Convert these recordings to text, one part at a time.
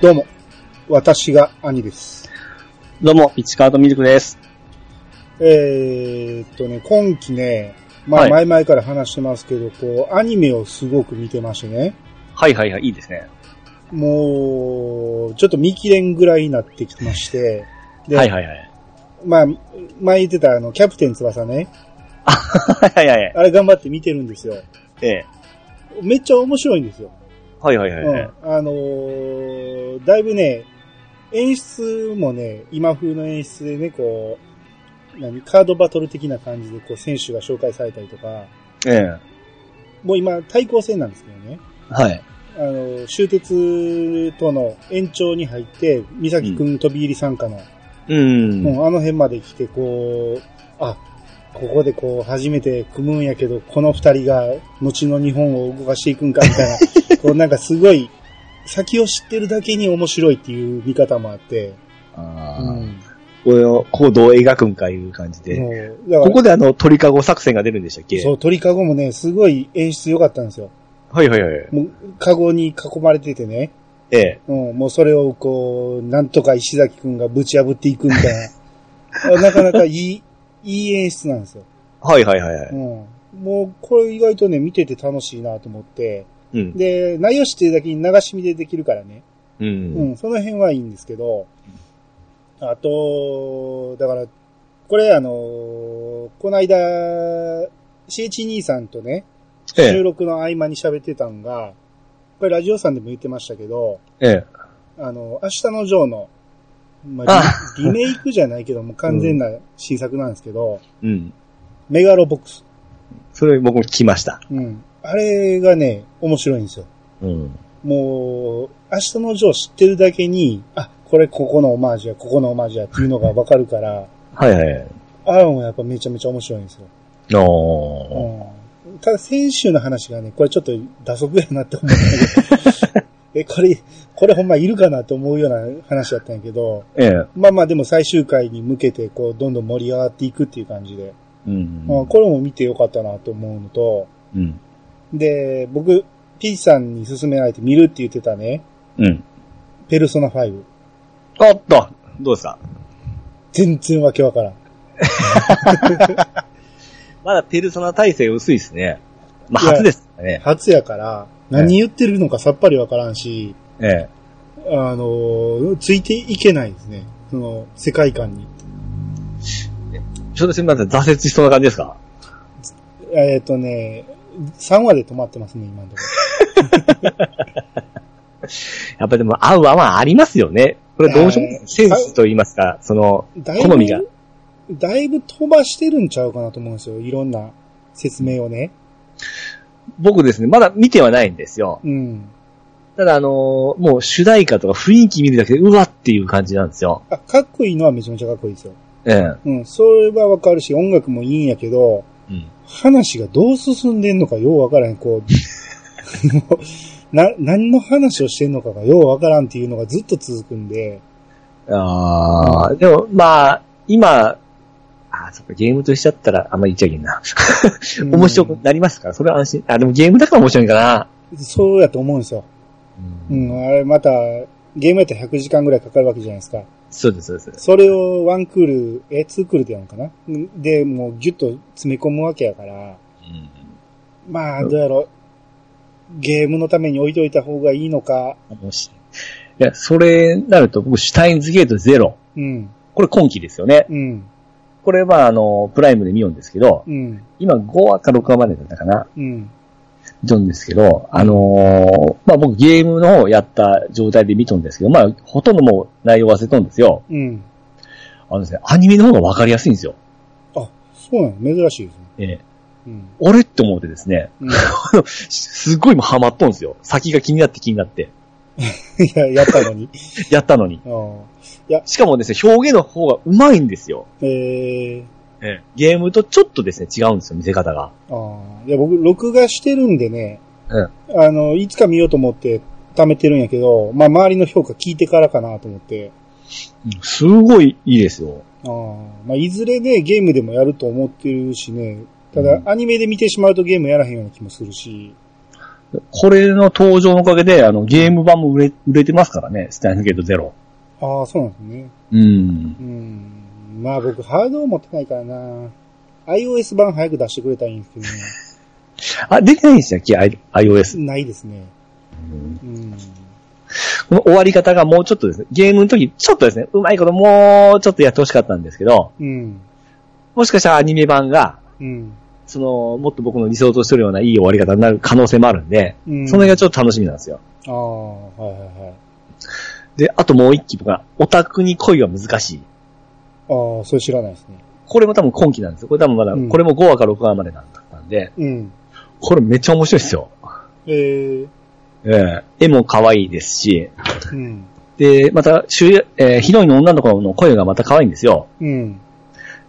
どうも、私が兄です。どうも、ピチカートミルクです。えーっとね、今期ね、まあはい前々から話してますけど、こう、アニメをすごく見てましてね、はいはいはい、いいですね。もう、ちょっと見切れんぐらいになってきまして、で、はいはいはい。まあ、前言ってたあの、キャプテン翼ね、はいはいはい。あれ頑張って見てるんですよ。ええ。めっちゃ面白いんですよ。はいはいはいはい。うん。あのーだいぶね、演出もね、今風の演出でね、こう、何、カードバトル的な感じで、こう、選手が紹介されたりとか、ええ。もう今、対抗戦なんですけどね、はい。あの、終鉄との延長に入って、三崎くん飛び入り参加の、うん。もうあの辺まで来て、こう、あ、ここでこう、初めて組むんやけど、この二人が、後の日本を動かしていくんか、みたいな、こう、なんかすごい、先を知ってるだけに面白いっていう見方もあって、ああ、うん。これを、こうどう描くんかいう感じで。ここであの、鳥かご作戦が出るんでしたっけ？そう、鳥かごもね、すごい演出良かったんですよ。はいはいはい。もう、かごに囲まれててね、ええ。うん、もうそれをこう、なんとか石崎くんがぶち破っていくみたいな。なかなかいい、いい演出なんですよ。はいはいはいはい。うん。もう、これ意外とね、見てて楽しいなと思って。うん。で、内容知ってるだけに流し見でできるからね。う。うんん、その辺はいいんですけど、あと、だから、これあの、この間、しえち兄さんとね、ええ。収録の合間に喋ってたんが、これラジオさんでも言ってましたけど、ええ。あの、明日のジョーの、まあリ、リメイクじゃないけども完全な新作なんですけど、うん。メガロボックス。それ僕も聞きました。うん。あれがね、面白いんですよ。うん。もう、明日のジョー知ってるだけに、あ、これここのオマージュや、ここのオマージュやっていうのがわかるから、はいはいはい。あれもやっぱめちゃめちゃ面白いんですよ。おー。うん。ただ先週の話がね、これちょっと打足やなって思ったけど、え、これ、これほんまいるかなと思うような話だったんやけど、ええ。まあまあでも最終回に向けてこうどんどん盛り上がっていくっていう感じで、うん。まあこれも見てよかったなと思うのと、うん。で、僕、ピーチさんに勧められて見るって言ってたね、うん。ペルソナ5。おっとどうですか？全然わけわからん。まだペルソナ体制薄いですね。まあ、初ですからね。初やから、何言ってるのかさっぱりわからんし、ええ。あのーついていけないですね。その、世界観に。ちょっとすみません、挫折しそうな感じですか？えっ、とね、3話で止まってますね、今のとこ やっぱでも合う合わんありますよね。これどうしよう？えーセンスと言いますか、その、好みが。だいぶ飛ばしてるんちゃうかなと思うんですよ。いろんな説明をね。僕ですね、まだ見てはないんですよ。うん。ただあのーもう主題歌とか雰囲気見るだけで、うわっていう感じなんですよ。あ、かっこいいのはめちゃめちゃかっこいいですよ。ええ。うん、それはわかるし、音楽もいいんやけど、うん。話がどう進んでんのかようわからん。こう、な、何の話をしてんのかがようわからんっていうのがずっと続くんで、ああ、でも、まあ、今、あそっか、ゲームとしちゃったら、あんまり言っちゃいけんな。うん面白くなりますから、それは安心。あ、でもゲームだから面白いんかな。そうやと思うんですよ。うん、あれまた、ゲームやったら100時間ぐらいかかるわけじゃないですか。そうです、そうです。それをワンクール、え、ツークールでやるのかな？で、もうギュッと詰め込むわけやから、まあ、どうやろう。ゲームのために置いといた方がいいのか、もし。いや、それなると、僕、シュタインズゲートゼロ。うん、これ今期ですよね。うん、これは、あの、プライムで見ようんですけど、うん、今5話か6話までだったかな。うん、見とんですけど、あのーまあ、僕ゲームの方やった状態で見とんですけど、まあ、ほとんどもう内容忘れとんですよ。うん。あのですね、アニメの方がわかりやすいんですよ。あ、そうなの？珍しいですね。ええ。うん。俺って思ってですね、うん、すっごいもうハマっとんですよ。先が気になって気になって。いや、やったのに。やったのに。あしかもですね、表現の方が上手いんですよ。ーえー、ええ。ゲームとちょっとですね、違うんですよ、見せ方が。あーいや、僕、録画してるんでね、うん。あの、いつか見ようと思って貯めてるんやけど、まあ、周りの評価聞いてからかなと思って、すごいいいですよ。あーまあ、いずれね、ゲームでもやると思ってるしね、ただ、うんアニメで見てしまうとゲームやらへんような気もするし、これの登場のおかげで、あの、ゲーム版も売れ、売れてますからね、スタインゲートゼロ。ああ、そうなんですね。うん。うん。まあ僕、ハードを持ってないからな。iOS 版早く出してくれたらいいんです あ、できないんですよ、I- iOS け？どね。ないですね。うん。この終わり方がもうちょっとですね、ゲームの時、ちょっとですね、うまいこともうちょっとやってほしかったんですけど、うん。もしかしたらアニメ版が、うん。その、もっと僕の理想としてるようないい終わり方になる可能性もあるんで、うん。その辺がちょっと楽しみなんですよ。ああ、はいはいはい。で、あともう一期僕は、オタクに恋は難しい。ああ、それ知らないですね。これも多分今期なんですよ。これ多分まだ、うんこれも5話か6話までだったんで、うん。これめっちゃ面白いですよ。ええええ絵も可愛いですし、うん。で、また、主演えーヒロインの女の子の声がまた可愛いんですよ。うん。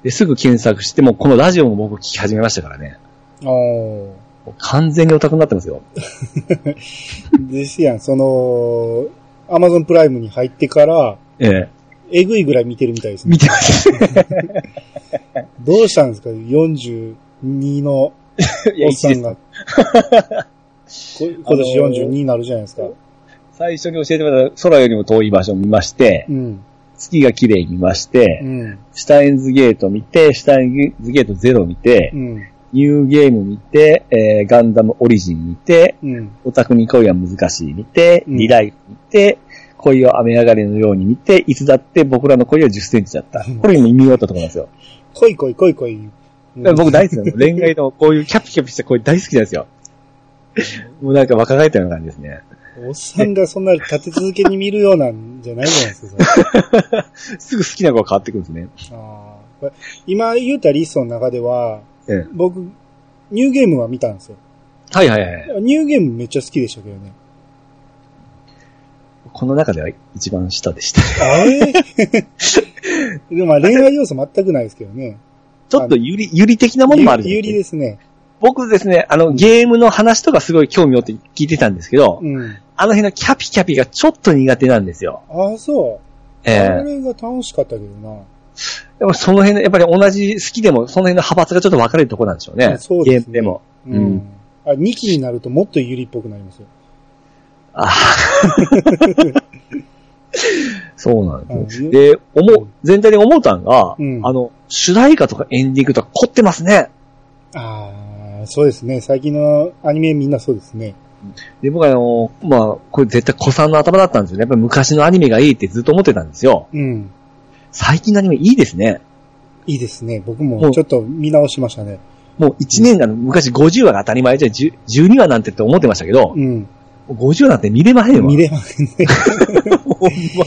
で、すぐ検索して、もうこのラジオも僕聞き始めましたからね。ああ。もう完全にオタクになってますよ。ですやん、その、アマゾンプライムに入ってから、えええぐいぐらい見てるみたいですね見。てます。どうしたんですか ?42 のおっさんが。こ今年42になるじゃないですか。最初に教えてもらった空よりも遠い場所を見まして、うん。月が綺麗に見まして、うん。シュタインズゲート見て、シュタインズゲートゼロ見てう、ん。ニューゲーム見て、えーガンダムオリジン見て、うん。オタクに恋は難しい見て、うんリライフ見て、恋を雨上がりのように見て、いつだって僕らの恋は10センチだった。これ味終わったところなんですよ。来い来い来い来い。うん僕大好きなの。恋愛のこういうキャピキャピした恋大好きなんですよ。もうなんか若返ったような感じですね。おっさんがそんな立て続けに見るようなんじゃないじゃないですか、すぐ好きな子が変わってくるんですね。あ今言ったリストの中では、ええ僕、ニューゲームは見たんですよ。はいはいはい。ニューゲームめっちゃ好きでしたけどね。この中では一番下でした。あれ でもまあ恋愛要素全くないですけどね。ちょっとゆり、ゆり的なものもあるじゃない？有利ですね。僕ですね、あの、ゲームの話とかすごい興味を持って聞いてたんですけど、うん。あの辺のキャピキャピがちょっと苦手なんですよ。ああ、そう。ええあれが楽しかったけどな。でもその辺の、やっぱり同じ好きでも、その辺の派閥がちょっと分かれるところなんでしょうね。そうですねゲームでも。うん。うんあ、2期になるともっと有利っぽくなりますよ。ああ。そうなんですうんで、思う、全体で思ったんが、うんあの、主題歌とかエンディングとか凝ってますね。ああ、そうですね。最近のアニメみんなそうですね。で、僕はあの、まあ、これ絶対子さんの頭だったんですよね。やっぱり昔のアニメがいいってずっと思ってたんですよ。うん。最近のアニメいいですね。いいですね。僕もちょっと見直しましたね。もう1年間、昔50話が当たり前じゃ10 12話なんてって思ってましたけど、うん。50話なんて見れまへんわ。見れませんね。ほんま。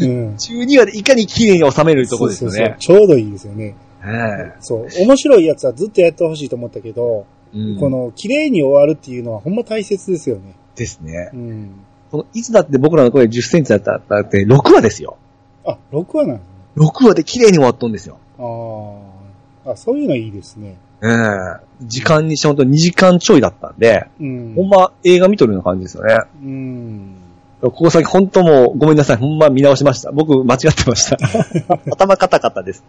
うん。12話でいかに綺麗に収めるところですよね。そうそうそうちょうどいいですよね。えそう。面白いやつはずっとやってほしいと思ったけど、えうんこの綺麗に終わるっていうのはほんま大切ですよね。ですねう。ん。この、いつだって僕らの声10センチだっただって6話ですよ。あ、6話なんですね。6話で綺麗に終わっとんですよ。ああ。あ、そういうのいいですね。ええ時間にしてほんと2時間ちょいだったんで、うん。ほんま映画見とるような感じですよね。うん。ここ先本当もうごめんなさい。ほんま見直しました。僕間違ってました。頭カタカタです。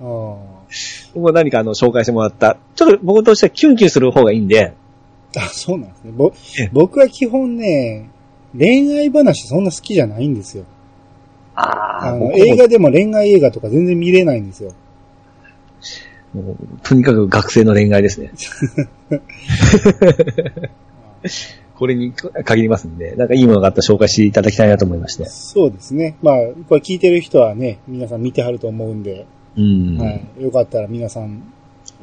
ああ。僕は何かあの紹介してもらった。ちょっと僕としてはキュンキュンする方がいいんで、あ、そうなんですね。ぼえ僕は基本ね、恋愛話そんな好きじゃないんですよ。ああの、映画でも恋愛映画とか全然見れないんですよ。もうとにかく学生の恋愛ですね。これに限りますんで、なんかいいものがあったら紹介していただきたいなと思いまして。そうですね。まあ、これ聞いてる人はね、皆さん見てはると思うんで、うん。はい。よかったら皆さん、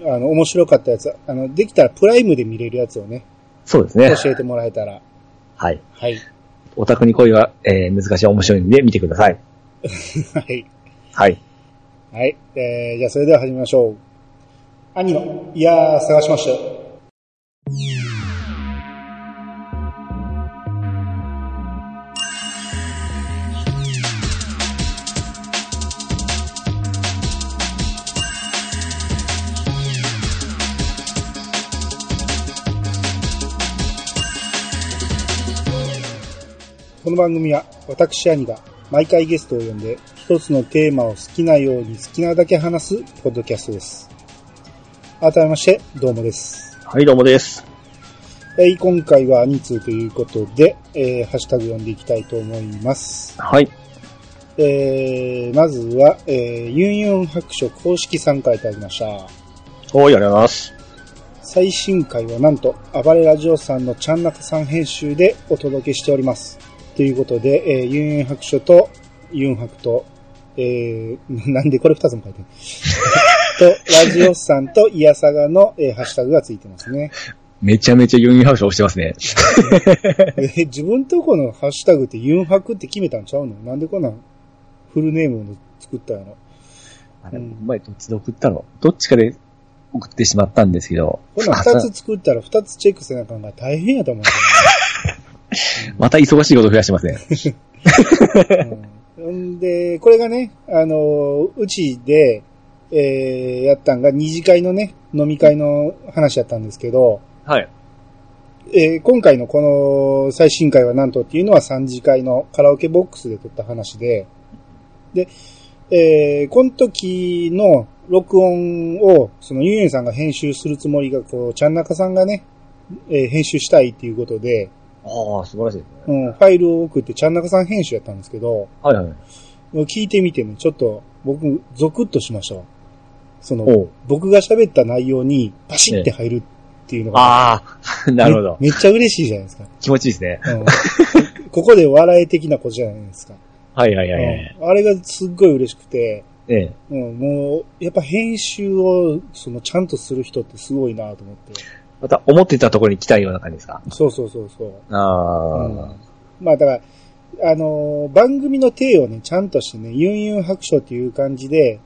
あの、面白かったやつ、あの、できたらプライムで見れるやつをね、そうですね。教えてもらえたら、はい。はい。オタクに恋は、えー、難しい面白いんで見てください。はい。はい。はい。えー、じゃあそれでは始めましょう。兄の、いやー、探しましたよ。この番組は私兄が毎回ゲストを呼んで一つのテーマを好きなように好きなだけ話すポッドキャストです。改めまして、どうもです。はい、どうもです。はい、今回は2通ということで、えー、ハッシュタグ読んでいきたいと思います。はい。えー、まずは、えー、ユンユン白書公式参加いただきました。おーい、ありがとうございます。最新回はなんと、暴れラジオさんのちゃんなかさん編集でお届けしております。ということで、えー、ユンユン白書と、ユン白と、えー、なんでこれ二つも書いてる と、ラジオさんとイヤサガの、えー、ハッシュタグがついてますね。めちゃめちゃユンユンハウス押してますね。えー自分とこのハッシュタグってユン白って決めたんちゃうの？なんでこんなんフルネームを作ったの？あれ、ううんまいどっちで送ったの？どっちかで送ってしまったんですけど。こんなん二つ作ったら二つチェックせなあかんから大変やと思うんだ また忙しいこと増やしてますね。よね。うんんで、これがね、あの、うちで、えー、やったんが二次会のね、飲み会の話やったんですけど、はい。えー今回のこの最新回はなんとっていうのは3次会のカラオケボックスで撮った話で、で、えーこの時の録音を、そのユンユンさんが編集するつもりが、こう、ちゃんなかさんがね、えー編集したいっていうことで、ああ、素晴らしいですね。うん、ファイルを送ってちゃんなかさん編集やったんですけど、はいはい。聞いてみてね、ちょっと僕、ゾクッとしましたわ。その僕が喋った内容にパシッて入るっていうのが、ああ、なるほど。めめっちゃ嬉しいじゃないですか。気持ちいいですね。うん ここで笑い的なことじゃないですか。はいはいはいはい。うんあれがすっごい嬉しくて、ええ。うん、もう、やっぱ編集を、その、ちゃんとする人ってすごいなと思って。また思ってたところに来たような感じですか？そうそうそうそう。ああ、うんまあだから、あのー番組の体をね、ちゃんとしてね、ユンユン白書っていう感じで、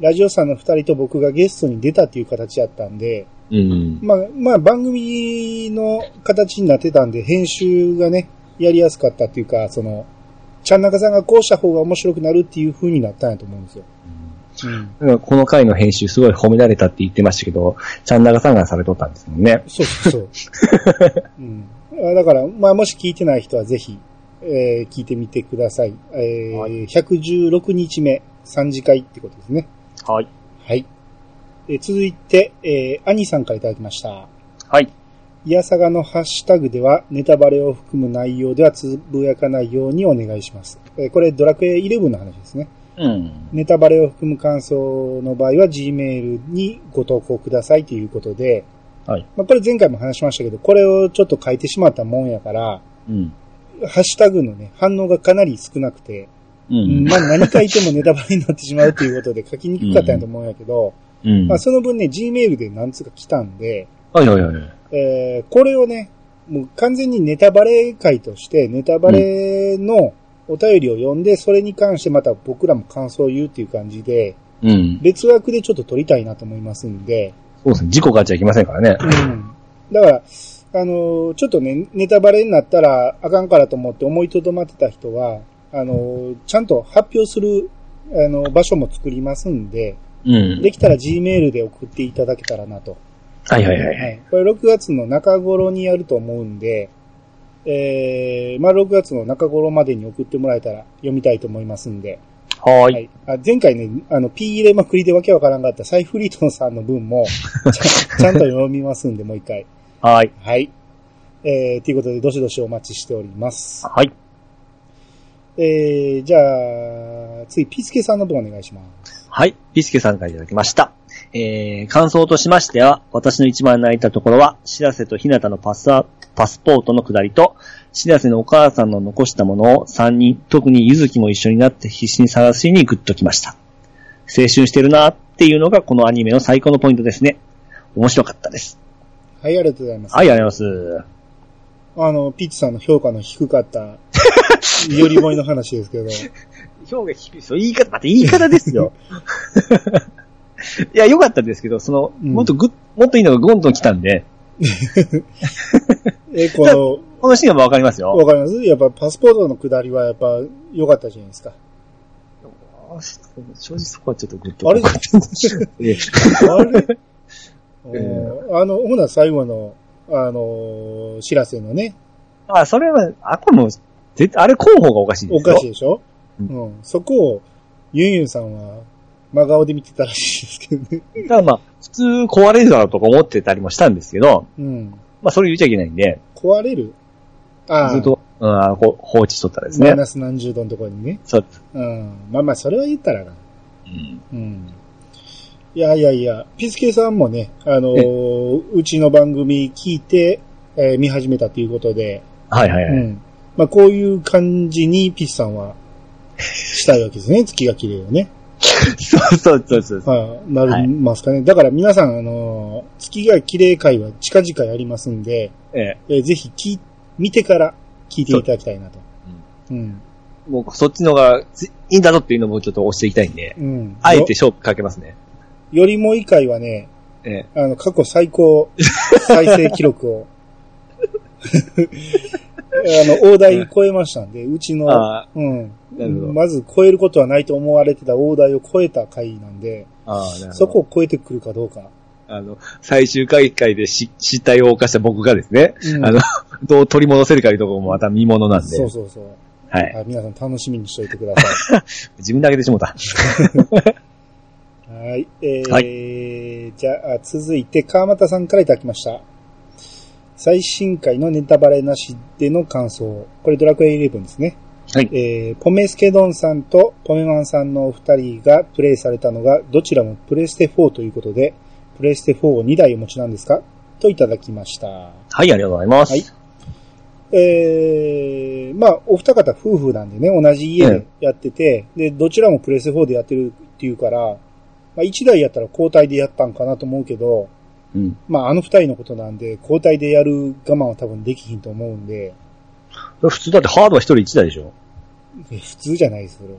ラジオさんの二人と僕がゲストに出たっていう形やったんで、うん。まあ、まあ番組の形になってたんで、編集がね、やりやすかったっていうか、その、ちゃんなかさんがこうした方が面白くなるっていう風になったんやと思うんですよ。うん。だからこの回の編集すごい褒められたって言ってましたけど、ちゃんながさんがされとったんですもんね。そうそうそう。うん。あだから、まあもし聞いてない人はぜひ、えー聞いてみてください。えーはい116日目、3次会ってことですね。はい。はい。えー続いて、えー、兄さんからいただきました。はい。いやさがのハッシュタグでは、ネタバレを含む内容ではつぶやかないようにお願いします。えーこれ、ドラクエ11の話ですね。うん。ネタバレを含む感想の場合は Gmail にご投稿くださいということで、はい。まあ、これ前回も話しましたけど、これをちょっと書いてしまったもんやから、うん。ハッシュタグのね、反応がかなり少なくて、うん。まあ何書いてもネタバレになってしまうということで書きにくかったんやと思うんやけど、うん。まあその分ね、Gmail で何つうか来たんで、はいはいはい。えーこれをね、もう完全にネタバレ回として、ネタバレのお便りを読んで、それに関してまた僕らも感想を言うっていう感じで、うん。別枠でちょっと撮りたいなと思いますんで、そうですね。事故があっちゃいけませんからね。うん。だから、あのーちょっとね、ネタバレになったらあかんからと思って思いとどまってた人は、あのーちゃんと発表する、あの場所も作りますんで、うん。できたら Gmail で送っていただけたらなと。はいはいはい。はい。これ6月の中頃にやると思うんで、えー、まあ6月の中頃までに送ってもらえたら読みたいと思いますんで。はー。はいい。あ前回ね、あの、P 入れまくりでわけわからんかったサイフリートンさんの分も、ちゃ ちゃんと読みますんで、もう一回。はーい。はい。えー、ということで、どしどしお待ちしております。はい。えー、じゃあ、次、ピースケさんの分お願いします。はい。ビスケさんからいただきました。えー、感想としましては、私の一番泣いたところは、しらせとひなたのパスアパスポートの下りと、しらせのお母さんの残したものを三人、特にゆずきも一緒になって必死に探しにグッときました。青春してるなっていうのがこのアニメの最高のポイントですね。面白かったです。はい、ありがとうございます。はい、ありがとうございます。あの、ピッチさんの評価の低かった、よりもいの話ですけど、表現低いですよ。言い方、待って、言い方ですよ。いや、良かったですけど、その、うん。もっとぐっ、もっといいのがゴンと来たんで、え、この、このシーンはわかりますよ。わかります。やっぱパスポートの下りはやっぱ良かったじゃないですか。正直そこはちょっとグッと。あれ？ええ。あれ？えうんあの、ほな最後の、あの、知らせのね、あ、それは、あ、これもう、絶対、あれ候補がおかしいでおすよ。かしいでしょ？ううん。そこを、ユンユンさんは、真顔で見てたらしいですけどね。だからまあ、普通壊れるだろうとか思ってたりもしたんですけど、うん。まあ、それ言っちゃいけないんで、壊れる？ああ。ずっと、うん、放置しとったらですね。マイナス何十度のところにね。そう。うん。まあまあ、それは言ったらな。うん。うん。いやいやいや、ピスケさんもね、あのーうちの番組聞いて、えー見始めたということで、はいはいはい。うん。まあ、こういう感じにピスさんはしたいわけですね。月が綺麗よね。そうそうそうそう。はい、なはいりますかね。だから皆さん、あのー月が綺麗会は近々やりますんで、ええ。えーぜひ聞い、見てから聞いていただきたいなと。うん。もうそっちのがついいんだぞっていうのもちょっと押していきたいんで、うん。あえて勝負かけますね。よ。よりもい会はね、ええ。あの、過去最高再生記録を、あ の、大台超えましたんで、うちの、あうん。まず超えることはないと思われてた大台を超えた回なんで。そこを超えてくるかどうか。あの、最終回会でし失態を犯した僕がですね、うんあの、どう取り戻せるかいうところもまた見物なんで、そうそうそう。はい。あ皆さん楽しみにしておいてください。自分だけでしもた。はい。えーはじゃあ、続いて、川又さんからいただきました。最新回のネタバレなしでの感想。これドラクエ11ですね。はい。えー、ポメスケドンさんとポメマンさんのお二人がプレイされたのが、どちらもプレステ4ということで、プレステ4を2台お持ちなんですか？といただきました。はい、ありがとうございます。はいえー、まあ、お二方夫婦なんでね、同じ家でやってて、で、どちらもプレステ4でやってるっていうから、まあ、一台やったら交代でやったんかなと思うけど、うん。まあ、あの二人のことなんで、交代でやる我慢は多分できひんと思うんで、普通だってハードは一人一台でしょえ普通じゃないです、それ。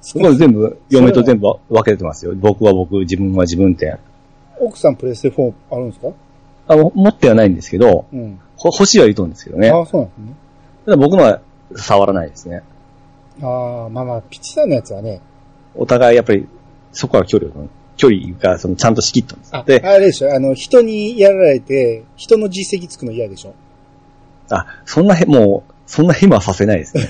そこ全部、嫁と全部分けてますよ。僕は僕、自分は自分って。奥さんプレステ4あるんですか？あの、持ってはないんですけど、うん。ほ欲しいは言うとんですけどね。ああ、そうなんですね。ただ僕のは触らないですね。ああ、まあまあ、ピチさんのやつはね、お互いやっぱり、そこは距離を、距離が、その、ちゃんと仕切ったんです。あ、で、あれでしょ、あの、人にやられて、人の実績つくの嫌でしょ。あ、そんなへ、もう、そんなヘマはさせないですね。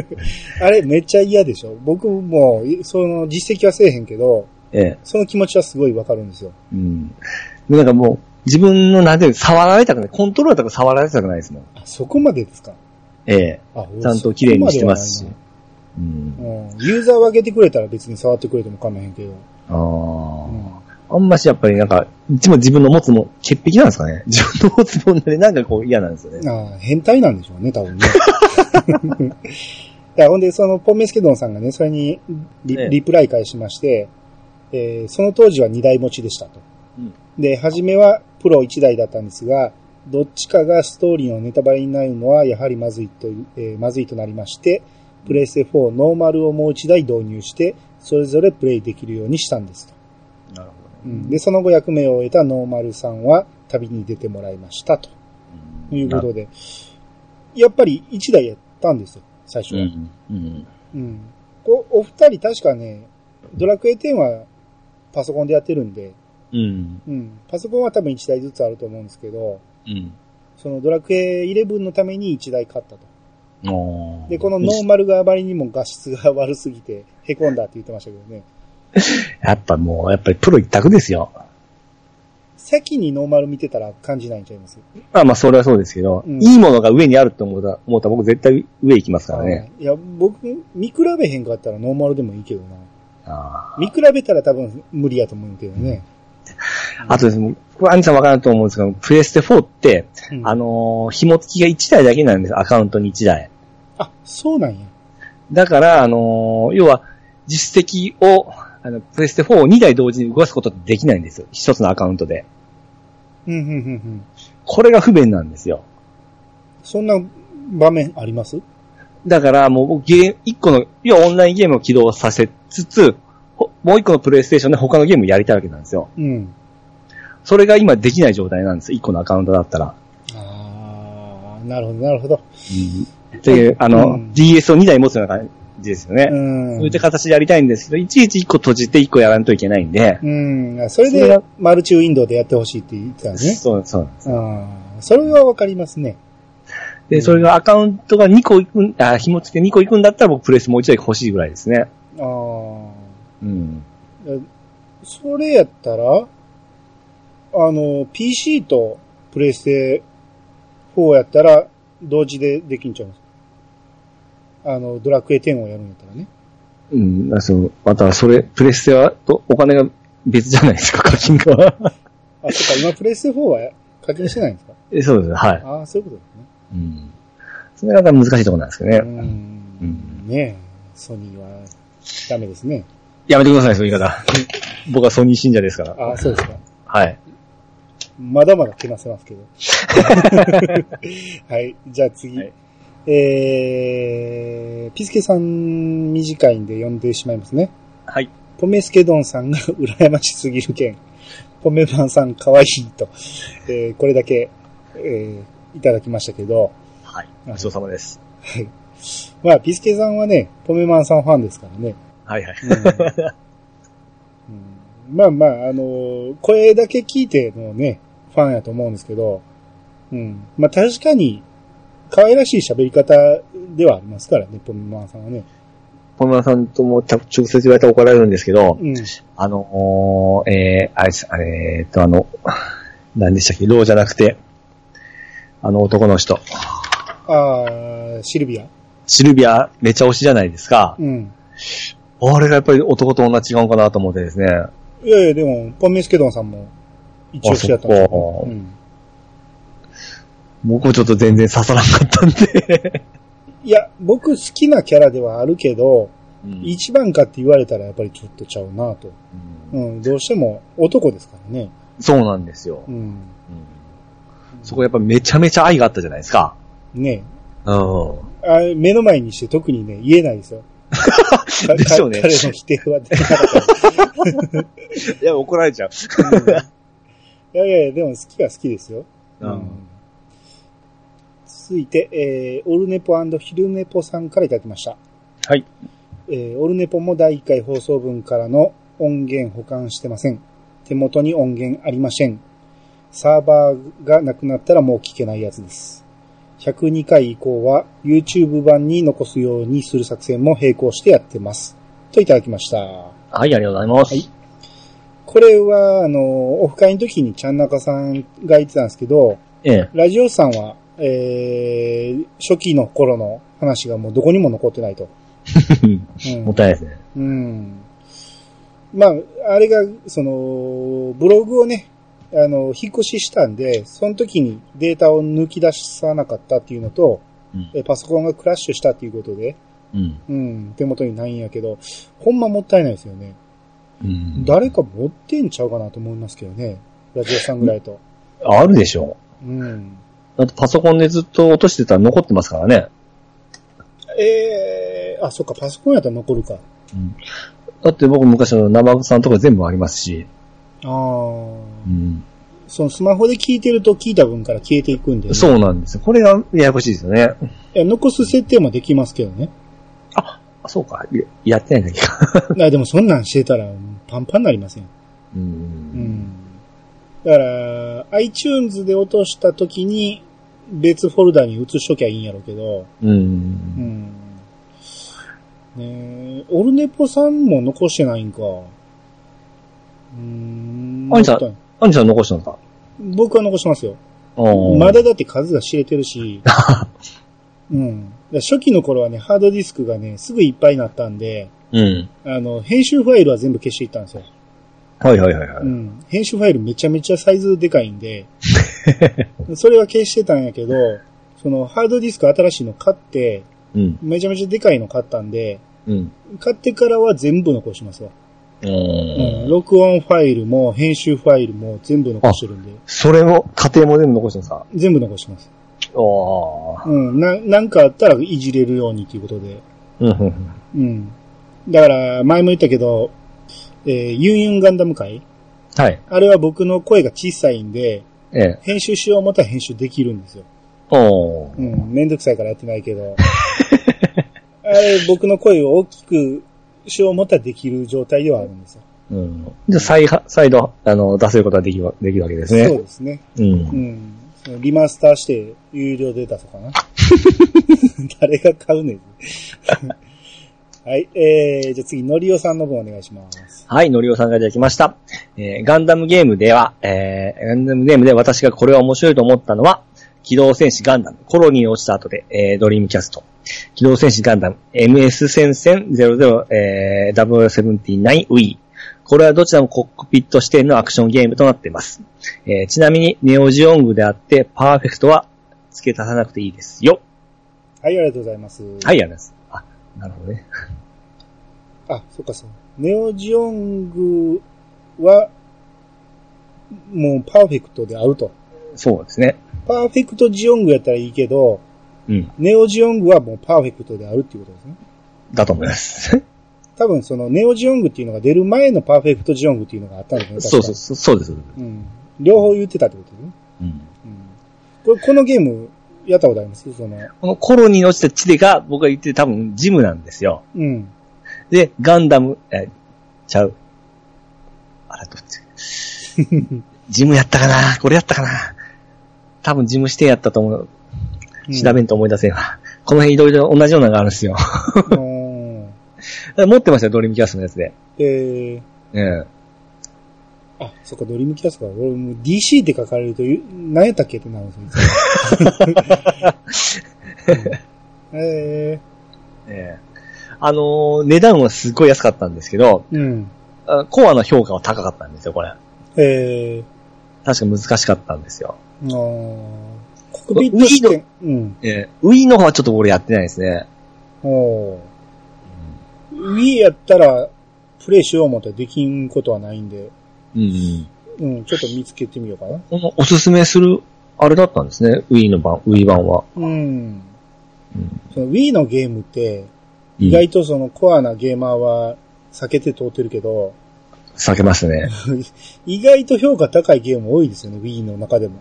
あれめっちゃ嫌でしょ。僕も、その実績はせえへんけど、ええ。その気持ちはすごいわかるんですよ。うん。でなんかもう、自分の、なんていうの触られたくない。コントローラーとか触られたくないですもん。あ、そこまでですか？ええ。あ、ちゃんと綺麗にしてますしうん。ユーザーを上げてくれたら別に触ってくれても構わへんけど。あうんあ。あんましやっぱりなんか、いつも自分の持つもん、潔癖なんですかね 自分の持つもんでなんかこう嫌なんですよね。ああ、変態なんでしょうね、多分ね。いや、ほんで、その、ポンメスケドンさんがね、それにリええリプライ返しまして、えーその当時は2台持ちでしたと。うんで、初めはプロ1台だったんですが、どっちかがストーリーのネタバレになるのはやはりまずいとえーまずいとなりまして、プレイステ4ノーマルをもう1台導入して、それぞれプレイできるようにしたんですと。なるほうん、で、その後役目を終えたノーマルさんは旅に出てもらいましたとど。いうことで、やっぱり1台やったんですよ、最初は。うん。うん。うん。こお二人確かね、ドラクエ10はパソコンでやってるんで、うん。うん。パソコンは多分1台ずつあると思うんですけど、うん。そのドラクエ11のために1台買ったと。で、このノーマルがあまりにも画質が悪すぎて、凹んだって言ってましたけどね。やっぱもう、やっぱりプロ一択ですよ。先にノーマル見てたら感じないんちゃいます？まあまあ、それはそうですけど、うんいいものが上にあるって思った思ったら僕絶対上行きますからね。いや、僕、見比べへんかったらノーマルでもいいけどな。あ見比べたら多分無理やと思うけどね。あとですね、これ、アニさんわからんと思うんですけど、プレステ4って、うんあのー紐付きが1台だけなんですアカウントに1台。あ、そうなんや。だから、あのー要は、実績を、あの、プレステ4を2台同時に動かすことってできないんですよ。一つのアカウントで。うん、うん、うん、うん。これが不便なんですよ。そんな場面あります？だから、もう僕ゲーム、一個の、要はオンラインゲームを起動させつつ、ほもう一個のプレイステーションで他のゲームをやりたいわけなんですよ。うん。それが今できない状態なんです。一個のアカウントだったら。ああ、なるほど、なるほど。っていう、あの、うん DS を2台持つような感じですよね。うん。そういった形でやりたいんですけど、いちいち1個閉じて1個やらんといけないんで。うん。それでマルチウィンドウでやってほしいって言ってたね。そう、そうです。ああ、それはわかりますね。で、それがアカウントが2個いくん、あ、紐付け2個いくんだったら僕プレスもう1台欲しいぐらいですね。ああ。うん。それやったら、あの、PC とプレステ4やったら、同時でできんちゃうんです？かあの、ドラクエ10をやるんやったらね。うん、そう、またそれ、プレステはとお金が別じゃないですか、課金が。あ、そっか、今プレステ4は課金してないんですか？えそうですね、はい。ああ、そういうことですね。うん。それが難しいところなんですけどね。うーん。ねえ、ソニーはダメですね。やめてください、そういう言い方。僕はソニー信者ですから。ああ、そうですか。はい。まだまだけなせますけど。はい。じゃあ次。はいえー、ピスケさん短いんで読んでしまいますね。はい。ポメスケドンさんが羨ましすぎる件。ポメマンさん可愛いと。えー、これだけ、えー、いただきましたけど。はい。ごちそうさまです。はい。まあ、ピスケさんはね、ポメマンさんファンですからね。はいはい。うんまあまあ、あの、声だけ聞いてのね、ファンやと思うんですけど、うん。まあ確かに、可愛らしい喋り方ではありますからね、ポメマンさんはね。小村さんとも直接言われたら怒られるんですけど、うん。あの、えー、あれあれ、えーっと、あの、何でしたっけ、ローじゃなくて、あの男の人、ああ、シルビア。シルビアめちゃ推しじゃないですか。うん。あれがやっぱり男と女違うかなと思ってですね。いやいや、でも、ポメスケドンさんも、一応しやったんですようん。僕もちょっと全然刺さらなかったんで。いや、僕好きなキャラではあるけど、うん一番かって言われたらやっぱりちょっとちゃうなと。うん、どうしても男ですからね。そうなんですよ。うん。うんそこやっぱめちゃめちゃ愛があったじゃないですか。ねうん。あ目の前にして特にね、言えないですよ。かでしょうねか彼の否定はできなかった。いや、怒られちゃう。いやいやいや、でも好きは好きですよ。うん続いて、えー、オルネポヒルネポさんからいただきました。はい。えー、オルネポも第1回放送分からの音源保管してません。手元に音源ありません。サーバーがなくなったらもう聞けないやつです。102回以降は YouTube 版に残すようにする作戦も並行してやってます。といただきました。はい、ありがとうございます。はいこれは、あの、オフ会の時にちゃんなかさんが言ってたんですけど、ええ。ラジオさんは、えー、初期の頃の話がもうどこにも残ってないと。うんもったいないですね。うん。まあ、あれが、その、ブログをね、あの、引っ越ししたんで、その時にデータを抜き出さなかったっていうのと、うんえパソコンがクラッシュしたっていうことで、うん。うん、手元にないんやけど、ほんまもったいないですよね。うん誰か持ってんちゃうかなと思いますけどね。ラジオさんぐらいと。あるでしょうん。だってパソコンでずっと落としてたら残ってますからね。えー、あ、そっか、パソコンやったら残るか。うん。だって僕昔の生さんとか全部ありますし。ああ、うん。そのスマホで聞いてると聞いた分から消えていくんで、ね。そうなんですよ。これがややこしいですよね。いや、残す設定もできますけどね。あ、そうか。ややってないだけか。あでもそんなんしてたらパンパンになりません。う。うんん。だから、iTunes で落とした時に別フォルダに移しときゃいいんやろうけど、うん。うん。ねえ、オルネポさんも残してないんか。うーん。アニさんアニさん残したのか？僕は残しますよ。まだだって数が知れてるし、うん。初期の頃はね、ハードディスクがね、すぐいっぱいになったんで、うん。あの、編集ファイルは全部消していったんですよ。はいはいはいはい。うん。編集ファイルめちゃめちゃサイズでかいんで、それは消してたんやけど、そのハードディスク新しいの買って、うん。めちゃめちゃでかいの買ったんで、うん。買ってからは全部残しますわ。ううん。ん。録音ファイルも編集ファイルも全部残してるんで、それも、家庭も全部残してるんですか？全部残してます。おー。うん。な、なんかあったらいじれるようにということで。うんうんうん。だから、前も言ったけど、えーユンユンガンダム会はい。あれは僕の声が小さいんで、ええ。編集しよう思ったら編集できるんですよ。おー。うん。めんどくさいからやってないけど。あれ、僕の声を大きくしよう思ったらできる状態ではあるんですよ。うん。じゃあ、再は、再度、あの、出せることができる、できるわけですね。そうですね。う。うんん。リマスターして有料で出そうかな。誰が買うねん。はい。えー、じゃあ次、のりおさんの分お願いします。はい、のりおさんがいただきました。えーガンダムゲームでは、えーガンダムゲームで私がこれは面白いと思ったのは、機動戦士ガンダム、コロニーに落ちた後で、えー、ドリームキャスト、機動戦士ガンダム、MS 戦線00、えー、W79 Wii。これはどちらもコックピット視点のアクションゲームとなっています。えー、ちなみに、ネオジオングであって、パーフェクトは付け足さなくていいですよ。はい、ありがとうございます。はい、ありがとうございます。あ、なるほどね。あ、そっかそう。ネオジオングは、もうパーフェクトであると。そうですね。パーフェクトジオングやったらいいけど、うん。ネオジオングはもうパーフェクトであるっていうことですね。だと思います。多分そのネオジオングっていうのが出る前のパーフェクトジオングっていうのがあったんですね。そうそう、確かそうそうです。そうですうん。両方言ってたってことですね。うん。うん。これ、このゲーム、やったことあります？その、このコロニーに落ちた地でが、僕が言ってる多分ジムなんですよ。うん。で、ガンダム、え、ちゃう。あれどっち？ジムやったかな？これやったかな？多分ジム指定やったと思う。調べんと思い出せんわ。この辺いろいろ同じようなのがあるんですよ。うん。持ってましたよ、ドリームキャストのやつで。えー、うん。あ、そっか、ドリームキャストか。俺もう DC って書かれると、何やったっけってなるんですよ。えええあのー値段はすごい安かったんですけど、ー、うん。あコアの評価は高かったんですよ、これ。え確か難しかったんですよ。ー、あーコクピット視点。うん。ええウィーの方はちょっと俺やってないですね。おー Wii やったら、プレイしよう思ったらできんことはないんで、うん、うん。うん、ちょっと見つけてみようかな。このおすすめする、あれだったんですね、ウィーの版、ウィー版は。うん。うんその Wii のゲームって、意外とそのコアなゲーマーは避けて通ってるけど、避けますね。意外と評価高いゲーム多いですよね、Wii の中でも。